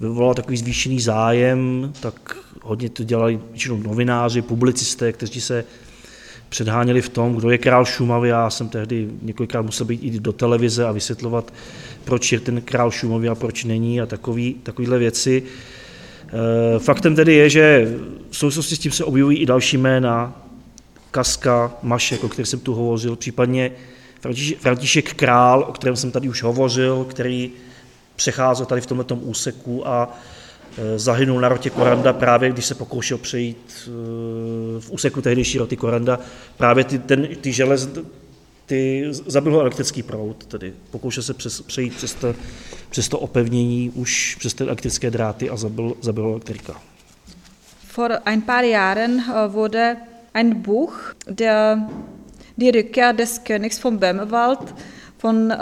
vyvolala takový zvýšený zájem, tak hodně to dělali většinou novináři, publicisté, kteří se předháněli v tom, kdo je král Šumavy. Já jsem tehdy několikrát musel být i do televize a vysvětlovat, proč je ten král Šumavy a proč není a takový, takovýhle věci. Faktem tedy je, že v souvislosti s tím se objevují i další jména, Kaska, Mašek, o kterém jsem tu hovořil, případně František Král, o kterém jsem tady už hovořil, který přecházel tady v tomto úseku a e, zahynul na rotě Koranda právě, když se pokoušel přejít e, v úseku tehdejší roty Koranda, právě ty, ten, ty želez, ty, zabil ho elektrický proud, tedy pokoušel se přes, přejít přes to, přes to opevnění, už přes ty elektrické dráty a zabil, zabil ho elektrika. Vor ein paar Jahren äh, wurde ein Buch, der die Rückkehr des Königs von Böhmerwald von äh,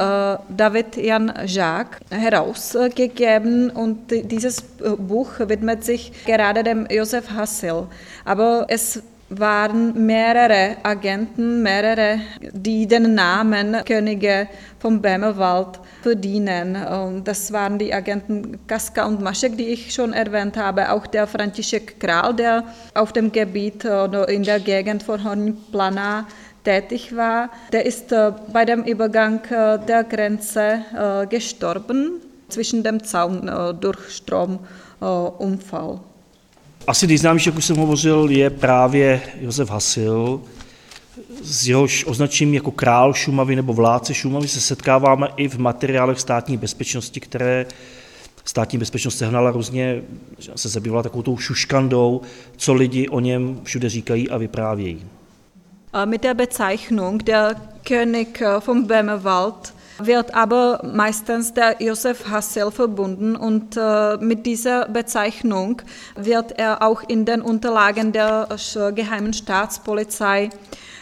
David Jan Jacques herausgegeben und dieses Buch widmet sich gerade dem Josef Hassel. Aber es waren mehrere Agenten, mehrere, die den Namen Könige vom Böhmerwald verdienen. Und das waren die Agenten Kaska und Maschek, die ich schon erwähnt habe, auch der František Kral, der auf dem Gebiet oder in der Gegend von Hornplana tätig war. Der ist äh, bei dem Übergang äh, der Grenze äh, gestorben zwischen dem Zaun durch Stromunfall. Asi nejznámější, jak už jsem hovořil, je právě Josef Hasil. S jehož označením jako král Šumavy nebo vládce Šumavy se setkáváme i v materiálech státní bezpečnosti, které státní bezpečnost sehnala různě, se zabývala takovou tou šuškandou, co lidi o něm všude říkají a vyprávějí. Mit der Bezeichnung der König vom Böhmerwald wird aber meistens der Josef Hassel verbunden und äh, mit dieser Bezeichnung wird er auch in den Unterlagen der geheimen Staatspolizei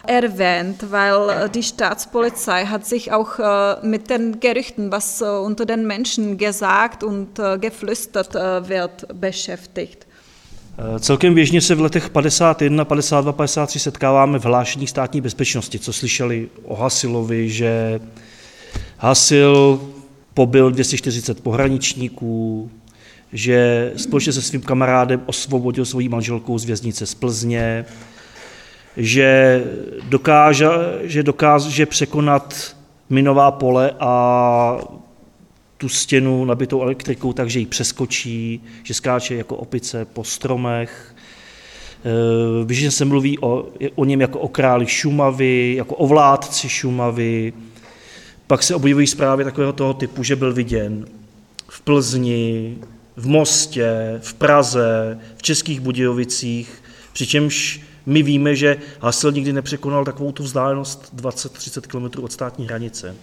erwähnt, weil äh, die Staatspolizei hat sich auch äh, mit den Gerüchten, was äh, unter den Menschen gesagt und äh, geflüstert äh, wird, beschäftigt. Celkem běžně se v letech 51, 52, 53 setkáváme v hlášení státní bezpečnosti, co slyšeli o Hasilovi, že Hasil pobil 240 pohraničníků, že společně se svým kamarádem osvobodil svoji manželku z věznice z Plzně, že dokáže, že dokáže překonat minová pole a tu stěnu nabitou elektrikou, takže ji přeskočí, že skáče jako opice po stromech. Běžně se mluví o, o něm jako o králi Šumavy, jako o vládci Šumavy, pak se objevují zprávy takového toho typu, že byl viděn v Plzni, v Mostě, v Praze, v Českých Budějovicích, přičemž my víme, že Hasil nikdy nepřekonal takovou tu vzdálenost 20-30 km od státní hranice.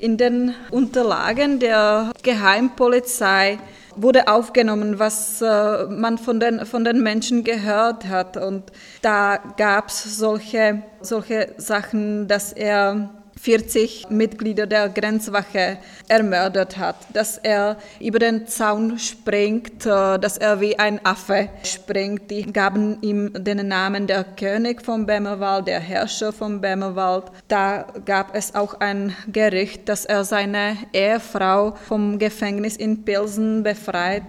In den Unterlagen der Geheimpolizei wurde aufgenommen, was äh, man von den, von den Menschen gehört hat. Und da gab es solche, solche Sachen, dass er 40 Mitglieder der Grenzwache ermordet hat, dass er über den Zaun springt, äh, dass er wie ein Affe springt. Die gaben ihm den Namen der König vom Bämmerwald, der Herrscher vom Bämmerwald. Da gab es auch ein Gericht, dass er seine Ehefrau vom Gefängnis in Pilsen befreit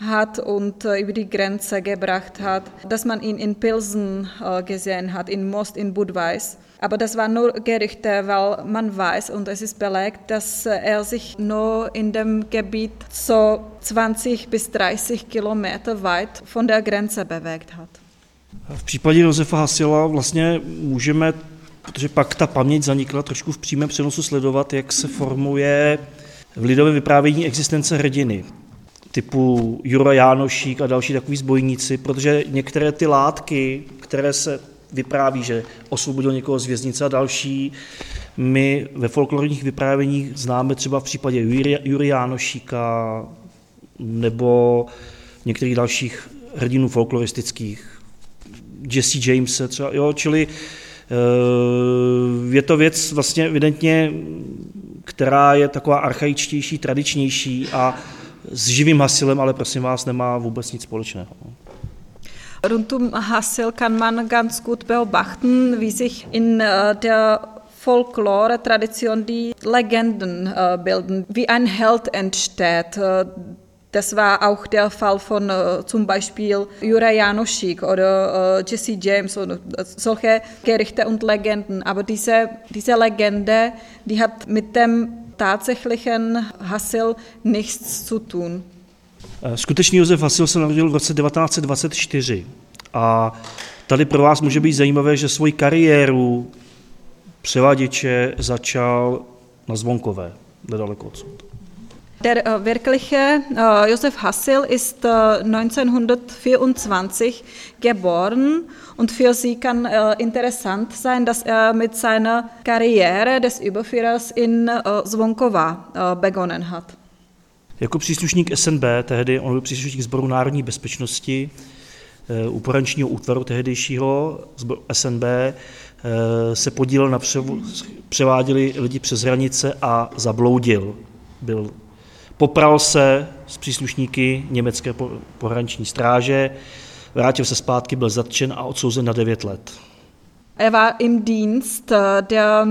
hat und äh, über die Grenze gebracht hat, dass man ihn in Pilsen äh, gesehen hat, in Most, in Budweis. Aber das war nur Gerüchte, weil man weiß und es ist belegt, dass äh, er sich nur in dem Gebiet so 20 bis 30 Kilometer weit von der Grenze bewegt hat. V případě Josefa Hasila vlastně můžeme, protože pak ta paměť zanikla, trošku v přímém přenosu sledovat, jak se formuje v lidovém vyprávění existence hrdiny typu Jura Jánošík a další takový zbojníci, protože některé ty látky, které se vypráví, že osvobodil někoho z věznice a další, my ve folklorních vyprávěních známe třeba v případě Jury Jánošíka nebo některých dalších hrdinů folkloristických, Jesse Jamese třeba, jo, čili eh, je to věc vlastně evidentně, která je taková archaičtější, tradičnější a s živým hasilem, ale prosím vás, nemá vůbec nic společného. Rund um kann man ganz gut beobachten, wie sich in äh, der Folklore-Tradition die Legenden äh, bilden, wie ein Held entsteht. Äh, das war auch der Fall von zum Beispiel Jura Janoschik oder Jesse James und solche Gerichte und Legenden. Aber diese, diese Legende, die hat mit dem tatsächlichen Hassel nichts zu tun. Skutečný Josef Hasil se narodil v roce 1924 a tady pro vás může být zajímavé, že svoji kariéru převaděče začal na Zvonkové, nedaleko odsud. Der äh, wirkliche äh, Josef Hassel ist äh, 1924 geboren und für Sie kann äh, interessant sein, dass er mit seiner Karriere des Überführers in äh, Zvonkova äh, begonnen hat. Jako příslušník SNB, tehdy on byl příslušník Sboru národní bezpečnosti, u porančního útvaru tehdejšího SNB, se podílel na převáděli lidi přes hranice a zabloudil. Byl popral se s příslušníky německé pohraniční stráže, vrátil se zpátky, byl zatčen a odsouzen na 9 let. Er war im Dienst äh, der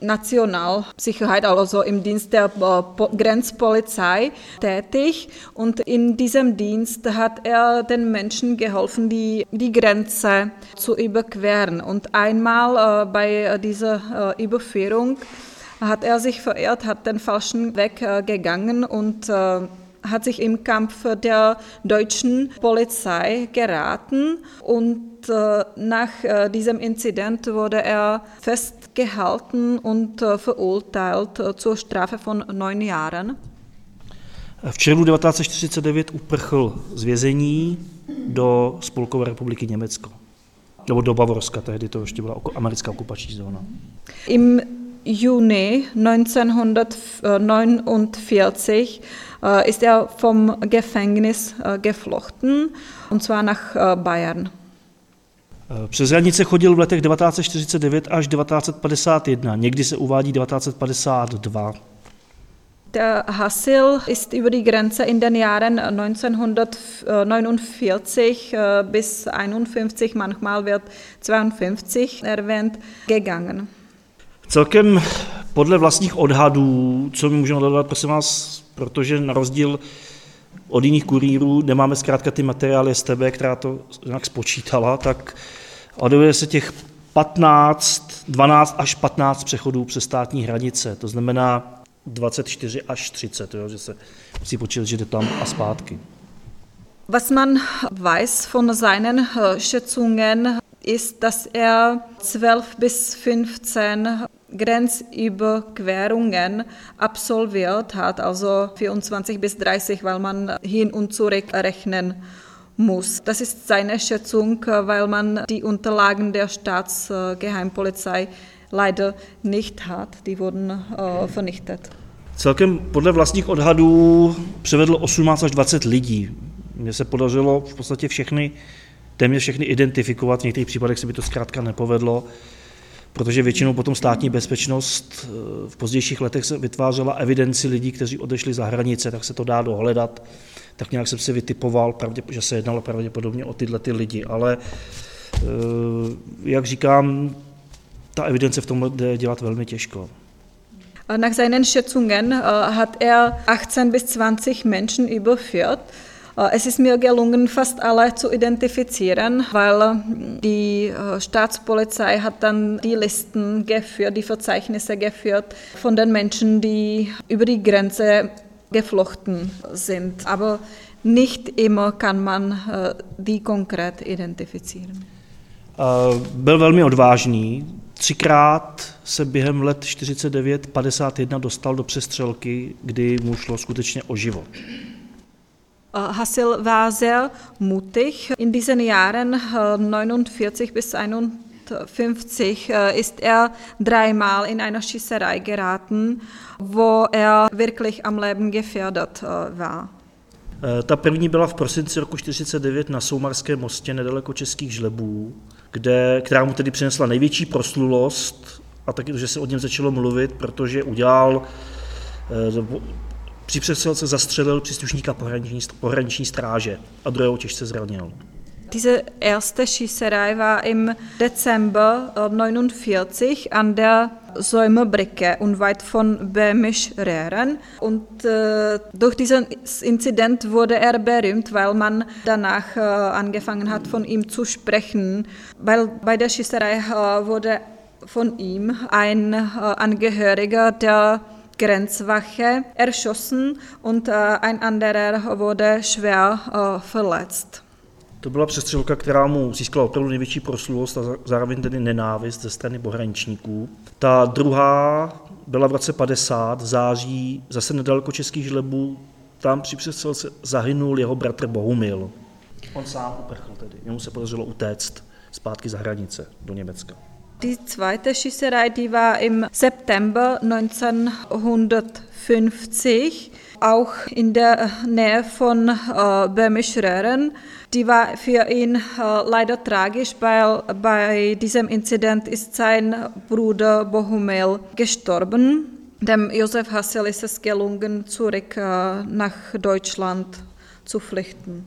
Nationalsicherheit, also im Dienst der äh, Grenzpolizei tätig. Und in diesem Dienst hat er den Menschen geholfen, die, die Grenze zu überqueren. Und einmal äh, bei dieser Überführung hat er sich verirrt, hat den falschen Weg gegangen und äh, hat sich im Kampf der deutschen Polizei geraten und äh, nach äh, diesem Inzident wurde er festgehalten und äh, verurteilt äh, zur Strafe von neun Jahren. V červnu 1949 uprchl z vězení do Spolkové republiky Německo. Nebo do Bavorska, tehdy to ještě byla americká okupační zóna. Im Juni 1949 äh, ist er vom Gefängnis äh, geflochten, und zwar nach äh, Bayern. Přes hranice chodil v letech 1949 až 1951, někdy se uvádí 1952. Der Hassil ist über die Grenze in den Jahren 1949 bis 51, manchmal wird 52 erwähnt, gegangen. Celkem podle vlastních odhadů, co mi můžeme dodat, prosím vás, protože na rozdíl od jiných kurýrů nemáme zkrátka ty materiály z tebe, která to nějak spočítala, tak odhaduje se těch 15, 12 až 15 přechodů přes státní hranice. To znamená 24 až 30, jo, že se musí počítat, že jde tam a zpátky. Was man weiß von seinen Schätzungen ist, dass er 12 bis 15 Grenzüberquerungen absolviert hat, also 24 bis 30, weil man hin und zurück rechnen muss. Das ist seine Schätzung, weil man die Unterlagen der Staatsgeheimpolizei leider nicht hat. Die wurden äh, vernichtet. Celkem podle vlastních odhadů převedl 18 až 20 lidí. Mně se podařilo v podstatě všechny, téměř všechny identifikovat, v některých případech se mi to zkrátka nepovedlo protože většinou potom státní bezpečnost eh, v pozdějších letech se vytvářela evidenci lidí, kteří odešli za hranice, tak se to dá dohledat. Tak nějak jsem si vytipoval, že se jednalo pravděpodobně o tyhle ty lidi, ale eh, jak říkám, ta evidence v tom jde dělat velmi těžko. Nach seinen Schätzungen äh, hat er 18 bis 20 Menschen überführt. Äh, es ist mir gelungen, fast alle zu identifizieren, weil hm, die äh, Staatspolizei hat dann die Listen geführt, die Verzeichnisse geführt von den Menschen, die über die Grenze geflochten sind. Aber nicht immer kann man äh, die konkret identifizieren. Byl velmi odvážný. Třikrát se během let 49-51 dostal do přestřelky, kdy mu šlo skutečně o život. Äh, Hassel war sehr mutig. In diesen Jahren 49 äh, bis 51 äh, ist er dreimal in einer Schießerei geraten, wo er wirklich am Leben gefährdet war. Ta první byla v prosinci roku 1949 na Soumarském mostě nedaleko Českých žlebů, kde, která mu tedy přinesla největší proslulost a taky, že se o něm začalo mluvit, protože udělal při přestřelce zastřelil příslušníka pohraniční, stráže a druhého těžce zranil. Diese erste Schießerei war im Dezember 49 an der Säumerbrücke unweit von Böhmisch-Rehren. Und äh, durch diesen Inzident wurde er berühmt, weil man danach äh, angefangen hat, von ihm zu sprechen. Weil bei der Schießerei äh, wurde von ihm ein äh, Angehöriger der Grenzwache erschossen und ein anderer wurde schwer verletzt. To byla přestřelka, která mu získala opravdu největší proslulost a zároveň tedy nenávist ze strany pohraničníků. Ta druhá byla v roce 50 v září, zase nedaleko Českých žlebů, tam při přestřelce zahynul jeho bratr Bohumil. On sám uprchl tedy, němu se podařilo utéct zpátky za hranice do Německa. Die zweite Schießerei, die war im September 1950, auch in der Nähe von äh, Böhmisch-Röhren. Die war für ihn äh, leider tragisch, weil bei diesem Inzident ist sein Bruder Bohumil gestorben. Dem Josef Hassel ist es gelungen, zurück äh, nach Deutschland zu flüchten.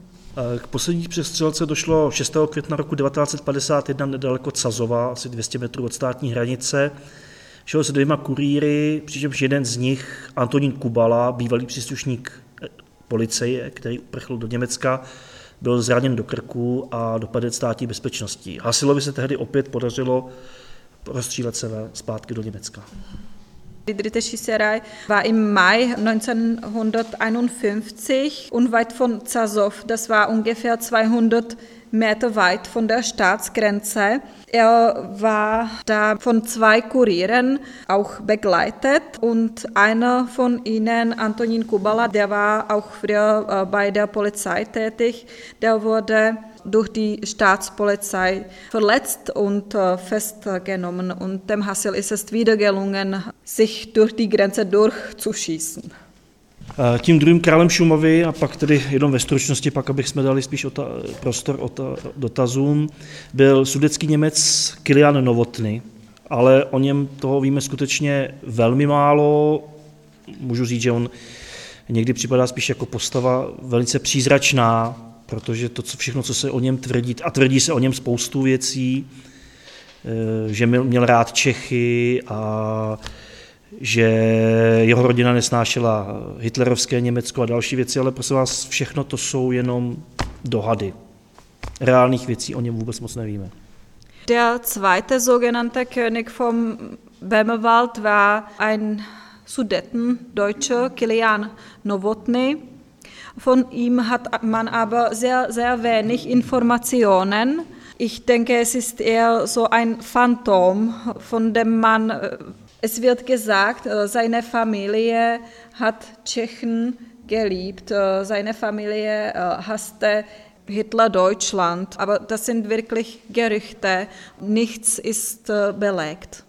K poslední přestřelce došlo 6. května roku 1951 nedaleko Cazova, asi 200 metrů od státní hranice. Šel se dvěma kurýry, přičemž jeden z nich, Antonín Kubala, bývalý příslušník eh, policie, který uprchl do Německa, byl zraněn do krku a dopadl státní bezpečností. Hasilovi se tehdy opět podařilo rozstřílet se zpátky do Německa. Die dritte Schießerei war im Mai 1951 unweit von Zasow. Das war ungefähr 200 Meter weit von der Staatsgrenze. Er war da von zwei Kurieren auch begleitet und einer von ihnen, Antonin Kubala, der war auch früher äh, bei der Polizei tätig, der wurde durch die Staatspolizei verletzt und äh, festgenommen. Und dem Hassel ist es wieder gelungen, sich durch die Grenze durchzuschießen. Eh, tím druhým králem Šumavy, a pak tedy jenom ve stručnosti, pak abych jsme dali spíš ota, prostor ota, dotazům, byl sudecký Němec Kilian Novotny, ale o něm toho víme skutečně velmi málo. Můžu říct, že on někdy připadá spíš jako postava velice přízračná, protože to co všechno, co se o něm tvrdí, a tvrdí se o něm spoustu věcí, eh, že měl, rád Čechy a že jeho rodina nesnášela hitlerovské Německo a další věci, ale prosím vás, všechno to jsou jenom dohady. Reálných věcí o něm vůbec moc nevíme. Der zweite sogenannte König vom Böhmerwald war ein Sudeten-Deutscher, Kilian Novotny. Von ihm hat man aber sehr, sehr wenig Informationen. Ich denke, es ist eher so ein Phantom, von dem man Es wird gesagt, äh, seine Familie hat Tschechen geliebt, äh, seine Familie äh, hasste Hitler Deutschland, aber das sind wirklich Gerüchte, nichts ist belegt.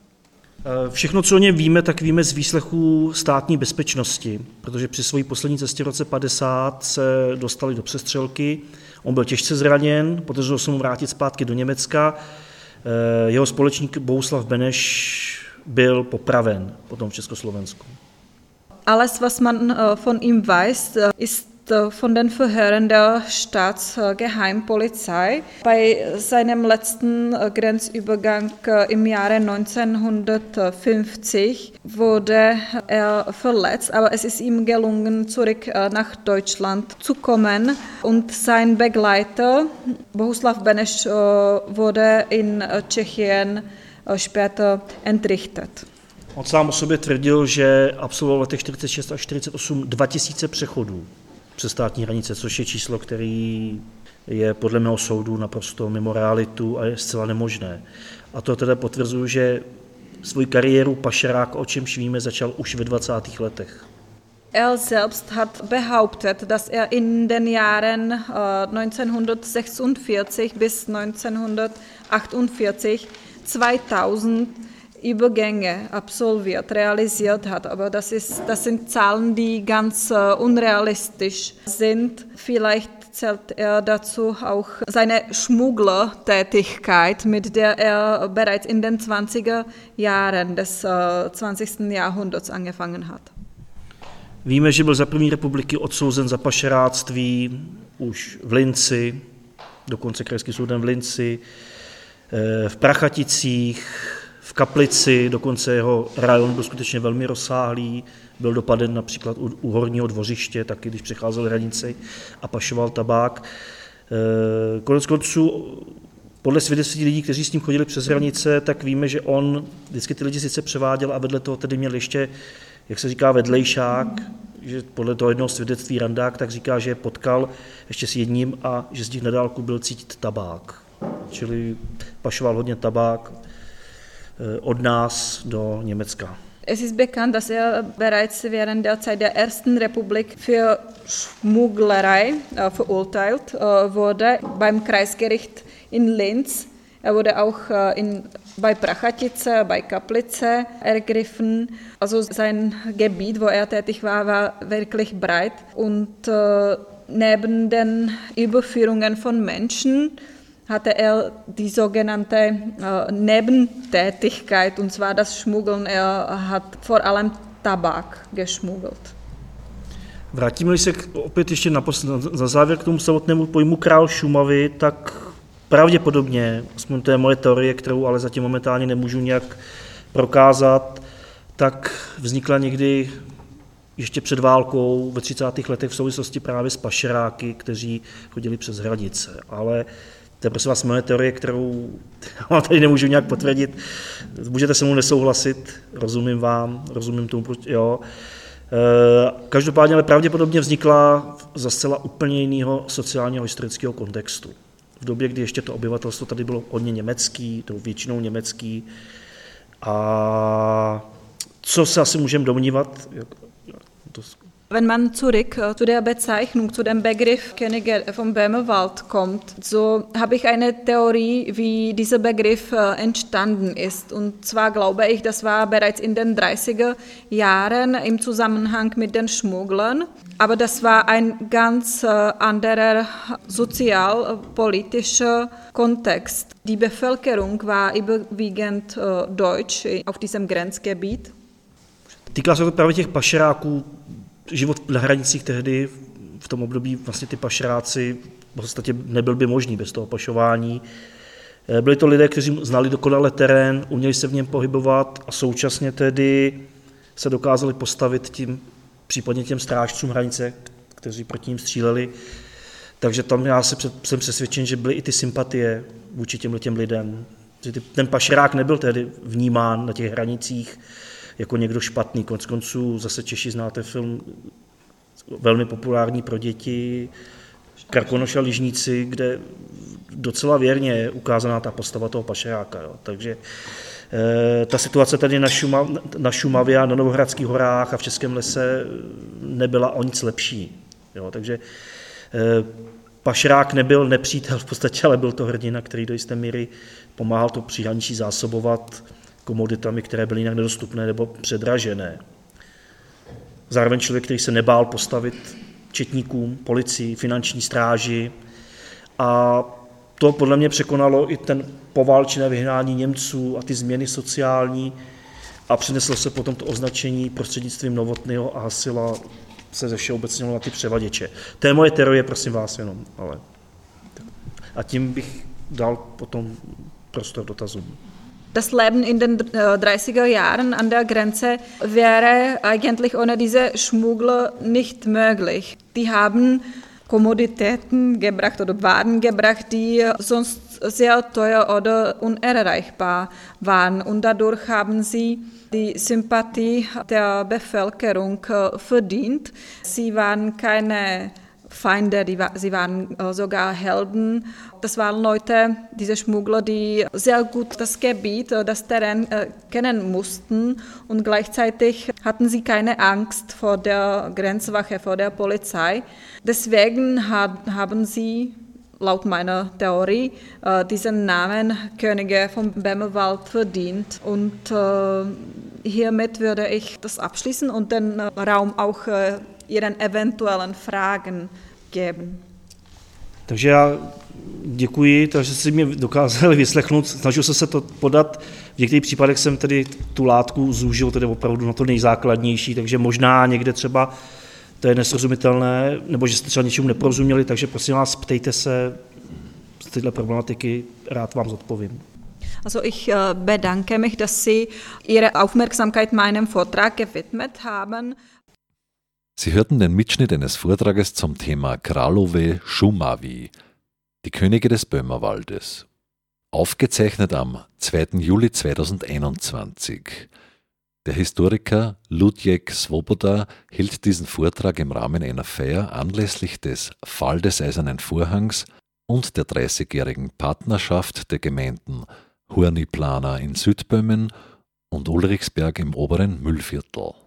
Všechno, co o něm víme, tak víme z výslechů státní bezpečnosti, protože při své poslední cestě v roce 50 se dostali do přestřelky. On byl těžce zraněn, podařilo se mu vrátit zpátky do Německa. Jeho společník Bouslav Beneš byl popraven potom v Československu. Alles, was man äh, von ihm weiß, ist von den Verhören der Staatsgeheimpolizei. Bei seinem letzten Grenzübergang im Jahre 1950 wurde er verletzt, aber es ist ihm gelungen, zurück nach Deutschland zu kommen. Und sein Begleiter, Bohuslav Beneš, wurde in Tschechien später entrichtet. On sám o sobě tvrdil, že absolvoval letech 46 až 48 2000 přechodů přes státní hranice, což je číslo, který je podle mého soudu naprosto mimo realitu a je zcela nemožné. A to teda potvrzuji, že svou kariéru pašerák, o čemž víme, začal už ve 20. letech. Er selbst hat behauptet, dass er in den Jahren äh, 1946 bis 1948 2000 Übergänge absolviert, realisiert hat. Aber das, ist, das sind Zahlen, die ganz uh, unrealistisch sind. Vielleicht zählt er dazu auch seine Schmugglertätigkeit, mit der er bereits in den 20er Jahren des uh, 20. Jahrhunderts angefangen hat. Víme, že byl za první republiky odsouzen za pašeráctví už v Linci, dokonce krajský soudem v Linci, Eh, v Prachaticích, v Kaplici, dokonce jeho rajon byl skutečně velmi rozsáhlý, byl dopaden například u, u horního dvořiště, taky když přecházel hranici a pašoval tabák. Eh, konec konců, podle svědectví lidí, kteří s ním chodili přes hranice, tak víme, že on vždycky ty lidi sice převáděl a vedle toho tedy měl ještě jak se říká, vedlejšák, že podle toho jednoho svědectví Randák tak říká, že je potkal ještě s jedním a že z nich na byl cítit tabák. Čili pašoval hodně tabák od nás do Německa. Es ist bekannt, dass er bereits während der Zeit der Ersten Republik für Schmugglerei äh, verurteilt äh, wurde beim Kreisgericht in Linz. Er wurde auch äh, in, bei Prachatice, bei Kaplice ergriffen. Also sein Gebiet, wo er tätig war, war wirklich breit. Und neben den Überführungen von Menschen er die sogenannte äh, Nebentätigkeit, und zwar das Schmuggeln. Er hat vor allem Tabak geschmuggelt. Vrátíme se k, opět ještě na, na závěr k tomu samotnému pojmu král Šumavy, tak pravděpodobně, aspoň to je moje teorie, kterou ale zatím momentálně nemůžu nějak prokázat, tak vznikla někdy ještě před válkou ve 30. letech v souvislosti právě s pašeráky, kteří chodili přes hranice. Ale to je prosím vás moje teorie, kterou tady nemůžu nějak potvrdit. Můžete se mnou nesouhlasit, rozumím vám, rozumím tomu, jo. E, každopádně ale pravděpodobně vznikla za zcela úplně jiného sociálního historického kontextu. V době, kdy ještě to obyvatelstvo tady bylo hodně německý, to většinou německý. A co se asi můžeme domnívat, Wenn man zurück äh, zu der Bezeichnung, zu dem Begriff Könige vom Böhmerwald kommt, so habe ich eine Theorie, wie dieser Begriff äh, entstanden ist. Und zwar glaube ich, das war bereits in den 30er Jahren im Zusammenhang mit den Schmugglern. Aber das war ein ganz äh, anderer sozialpolitischer Kontext. Die Bevölkerung war überwiegend deutsch auf diesem Grenzgebiet. Týká se to právě těch pašeráků, život na hranicích tehdy v tom období vlastně ty pašeráci v podstatě nebyl by možný bez toho pašování. Eh, byli to lidé, kteří znali dokonale terén, uměli se v něm pohybovat a současně tedy se dokázali postavit tím, případně těm strážcům hranice, kteří proti ním stříleli. Takže tam já se jsem přesvědčen, že byly i ty sympatie vůči těm lidem. Že ten pašerák nebyl tehdy vnímán na těch hranicích jako někdo špatný. Konec konců zase Češi znáte film velmi populární pro děti, Krakonoša Ližníci, kde docela věrně je ukázaná ta postava toho pašeráka. Jo. Takže e, ta situace tady na, Šumav, na Šumavě a na Novohradských horách a v Českém lese nebyla o nic lepší. Jo. Takže e, pašerák nebyl nepřítel v podstatě, ale byl to hrdina, který do jisté míry pomáhal to příhraničí zásobovat komoditami, které byly jinak nedostupné nebo předražené. Zároveň člověk, který se nebál postavit četníkům, policii, finanční stráži a to podle mě překonalo i ten poválčené vyhnání Němců a ty změny sociální a přineslo se potom to označení prostřednictvím Novotného a Hasila se ze všeobecně na ty převaděče. To je moje teorie, prosím vás jenom. Ale... A tím bych dal potom prostor dotazům. Das Leben in den 30er äh, Jahren an der Grenze wäre eigentlich ohne diese Schmuggler nicht möglich. Die haben Kommoditäten gebracht oder Waren gebracht, die sonst sehr teuer oder unerreichbar waren. Und dadurch haben sie die Sympathie der Bevölkerung äh, verdient. Sie waren keine Feinde, die, sie waren äh, sogar Helden. Das waren Leute, diese Schmuggler, die sehr gut das Gebiet, äh, das Terrain äh, kennen mussten und gleichzeitig hatten sie keine Angst vor der Grenzwache, vor der Polizei. Deswegen haben sie laut meiner Theorie diesen Namen Könige vom Bämmerwald verdient. Und hiermit würde ich das abschließen und den Raum auch Ihren eventuellen Fragen geben. Takže já děkuji, takže si mě dokázali vyslechnout. Snažil jsem se to podat. V některých případech jsem tedy tu látku zúžil tedy opravdu na to nejzákladnější, takže možná někde třeba to je nesrozumitelné, nebo že jste třeba něčemu neporozuměli, takže prosím vás, ptejte se z této problematiky, rád vám zodpovím. Also ich äh, bedanke mich, dass Sie Ihre Aufmerksamkeit meinem Vortrag gewidmet haben. Sie hörten den Mitschnitt eines Vortrages zum Thema Kralove Shumavi, die Könige des Böhmerwaldes. Aufgezeichnet am 2. Juli 2021. Der Historiker Ludwig Swoboda hielt diesen Vortrag im Rahmen einer Feier anlässlich des Fall des Eisernen Vorhangs und der 30-jährigen Partnerschaft der Gemeinden Horniplana in Südböhmen und Ulrichsberg im oberen Müllviertel.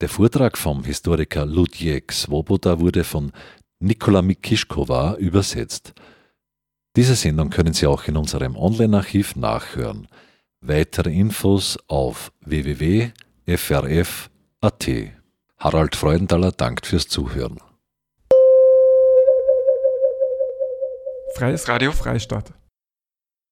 Der Vortrag vom Historiker Ludwig Swoboda wurde von Nikola Mikischkova übersetzt. Diese Sendung können Sie auch in unserem Online-Archiv nachhören. Weitere Infos auf www.frf.at. Harald Freudenthaler dankt fürs Zuhören. Freies Radio Freistadt.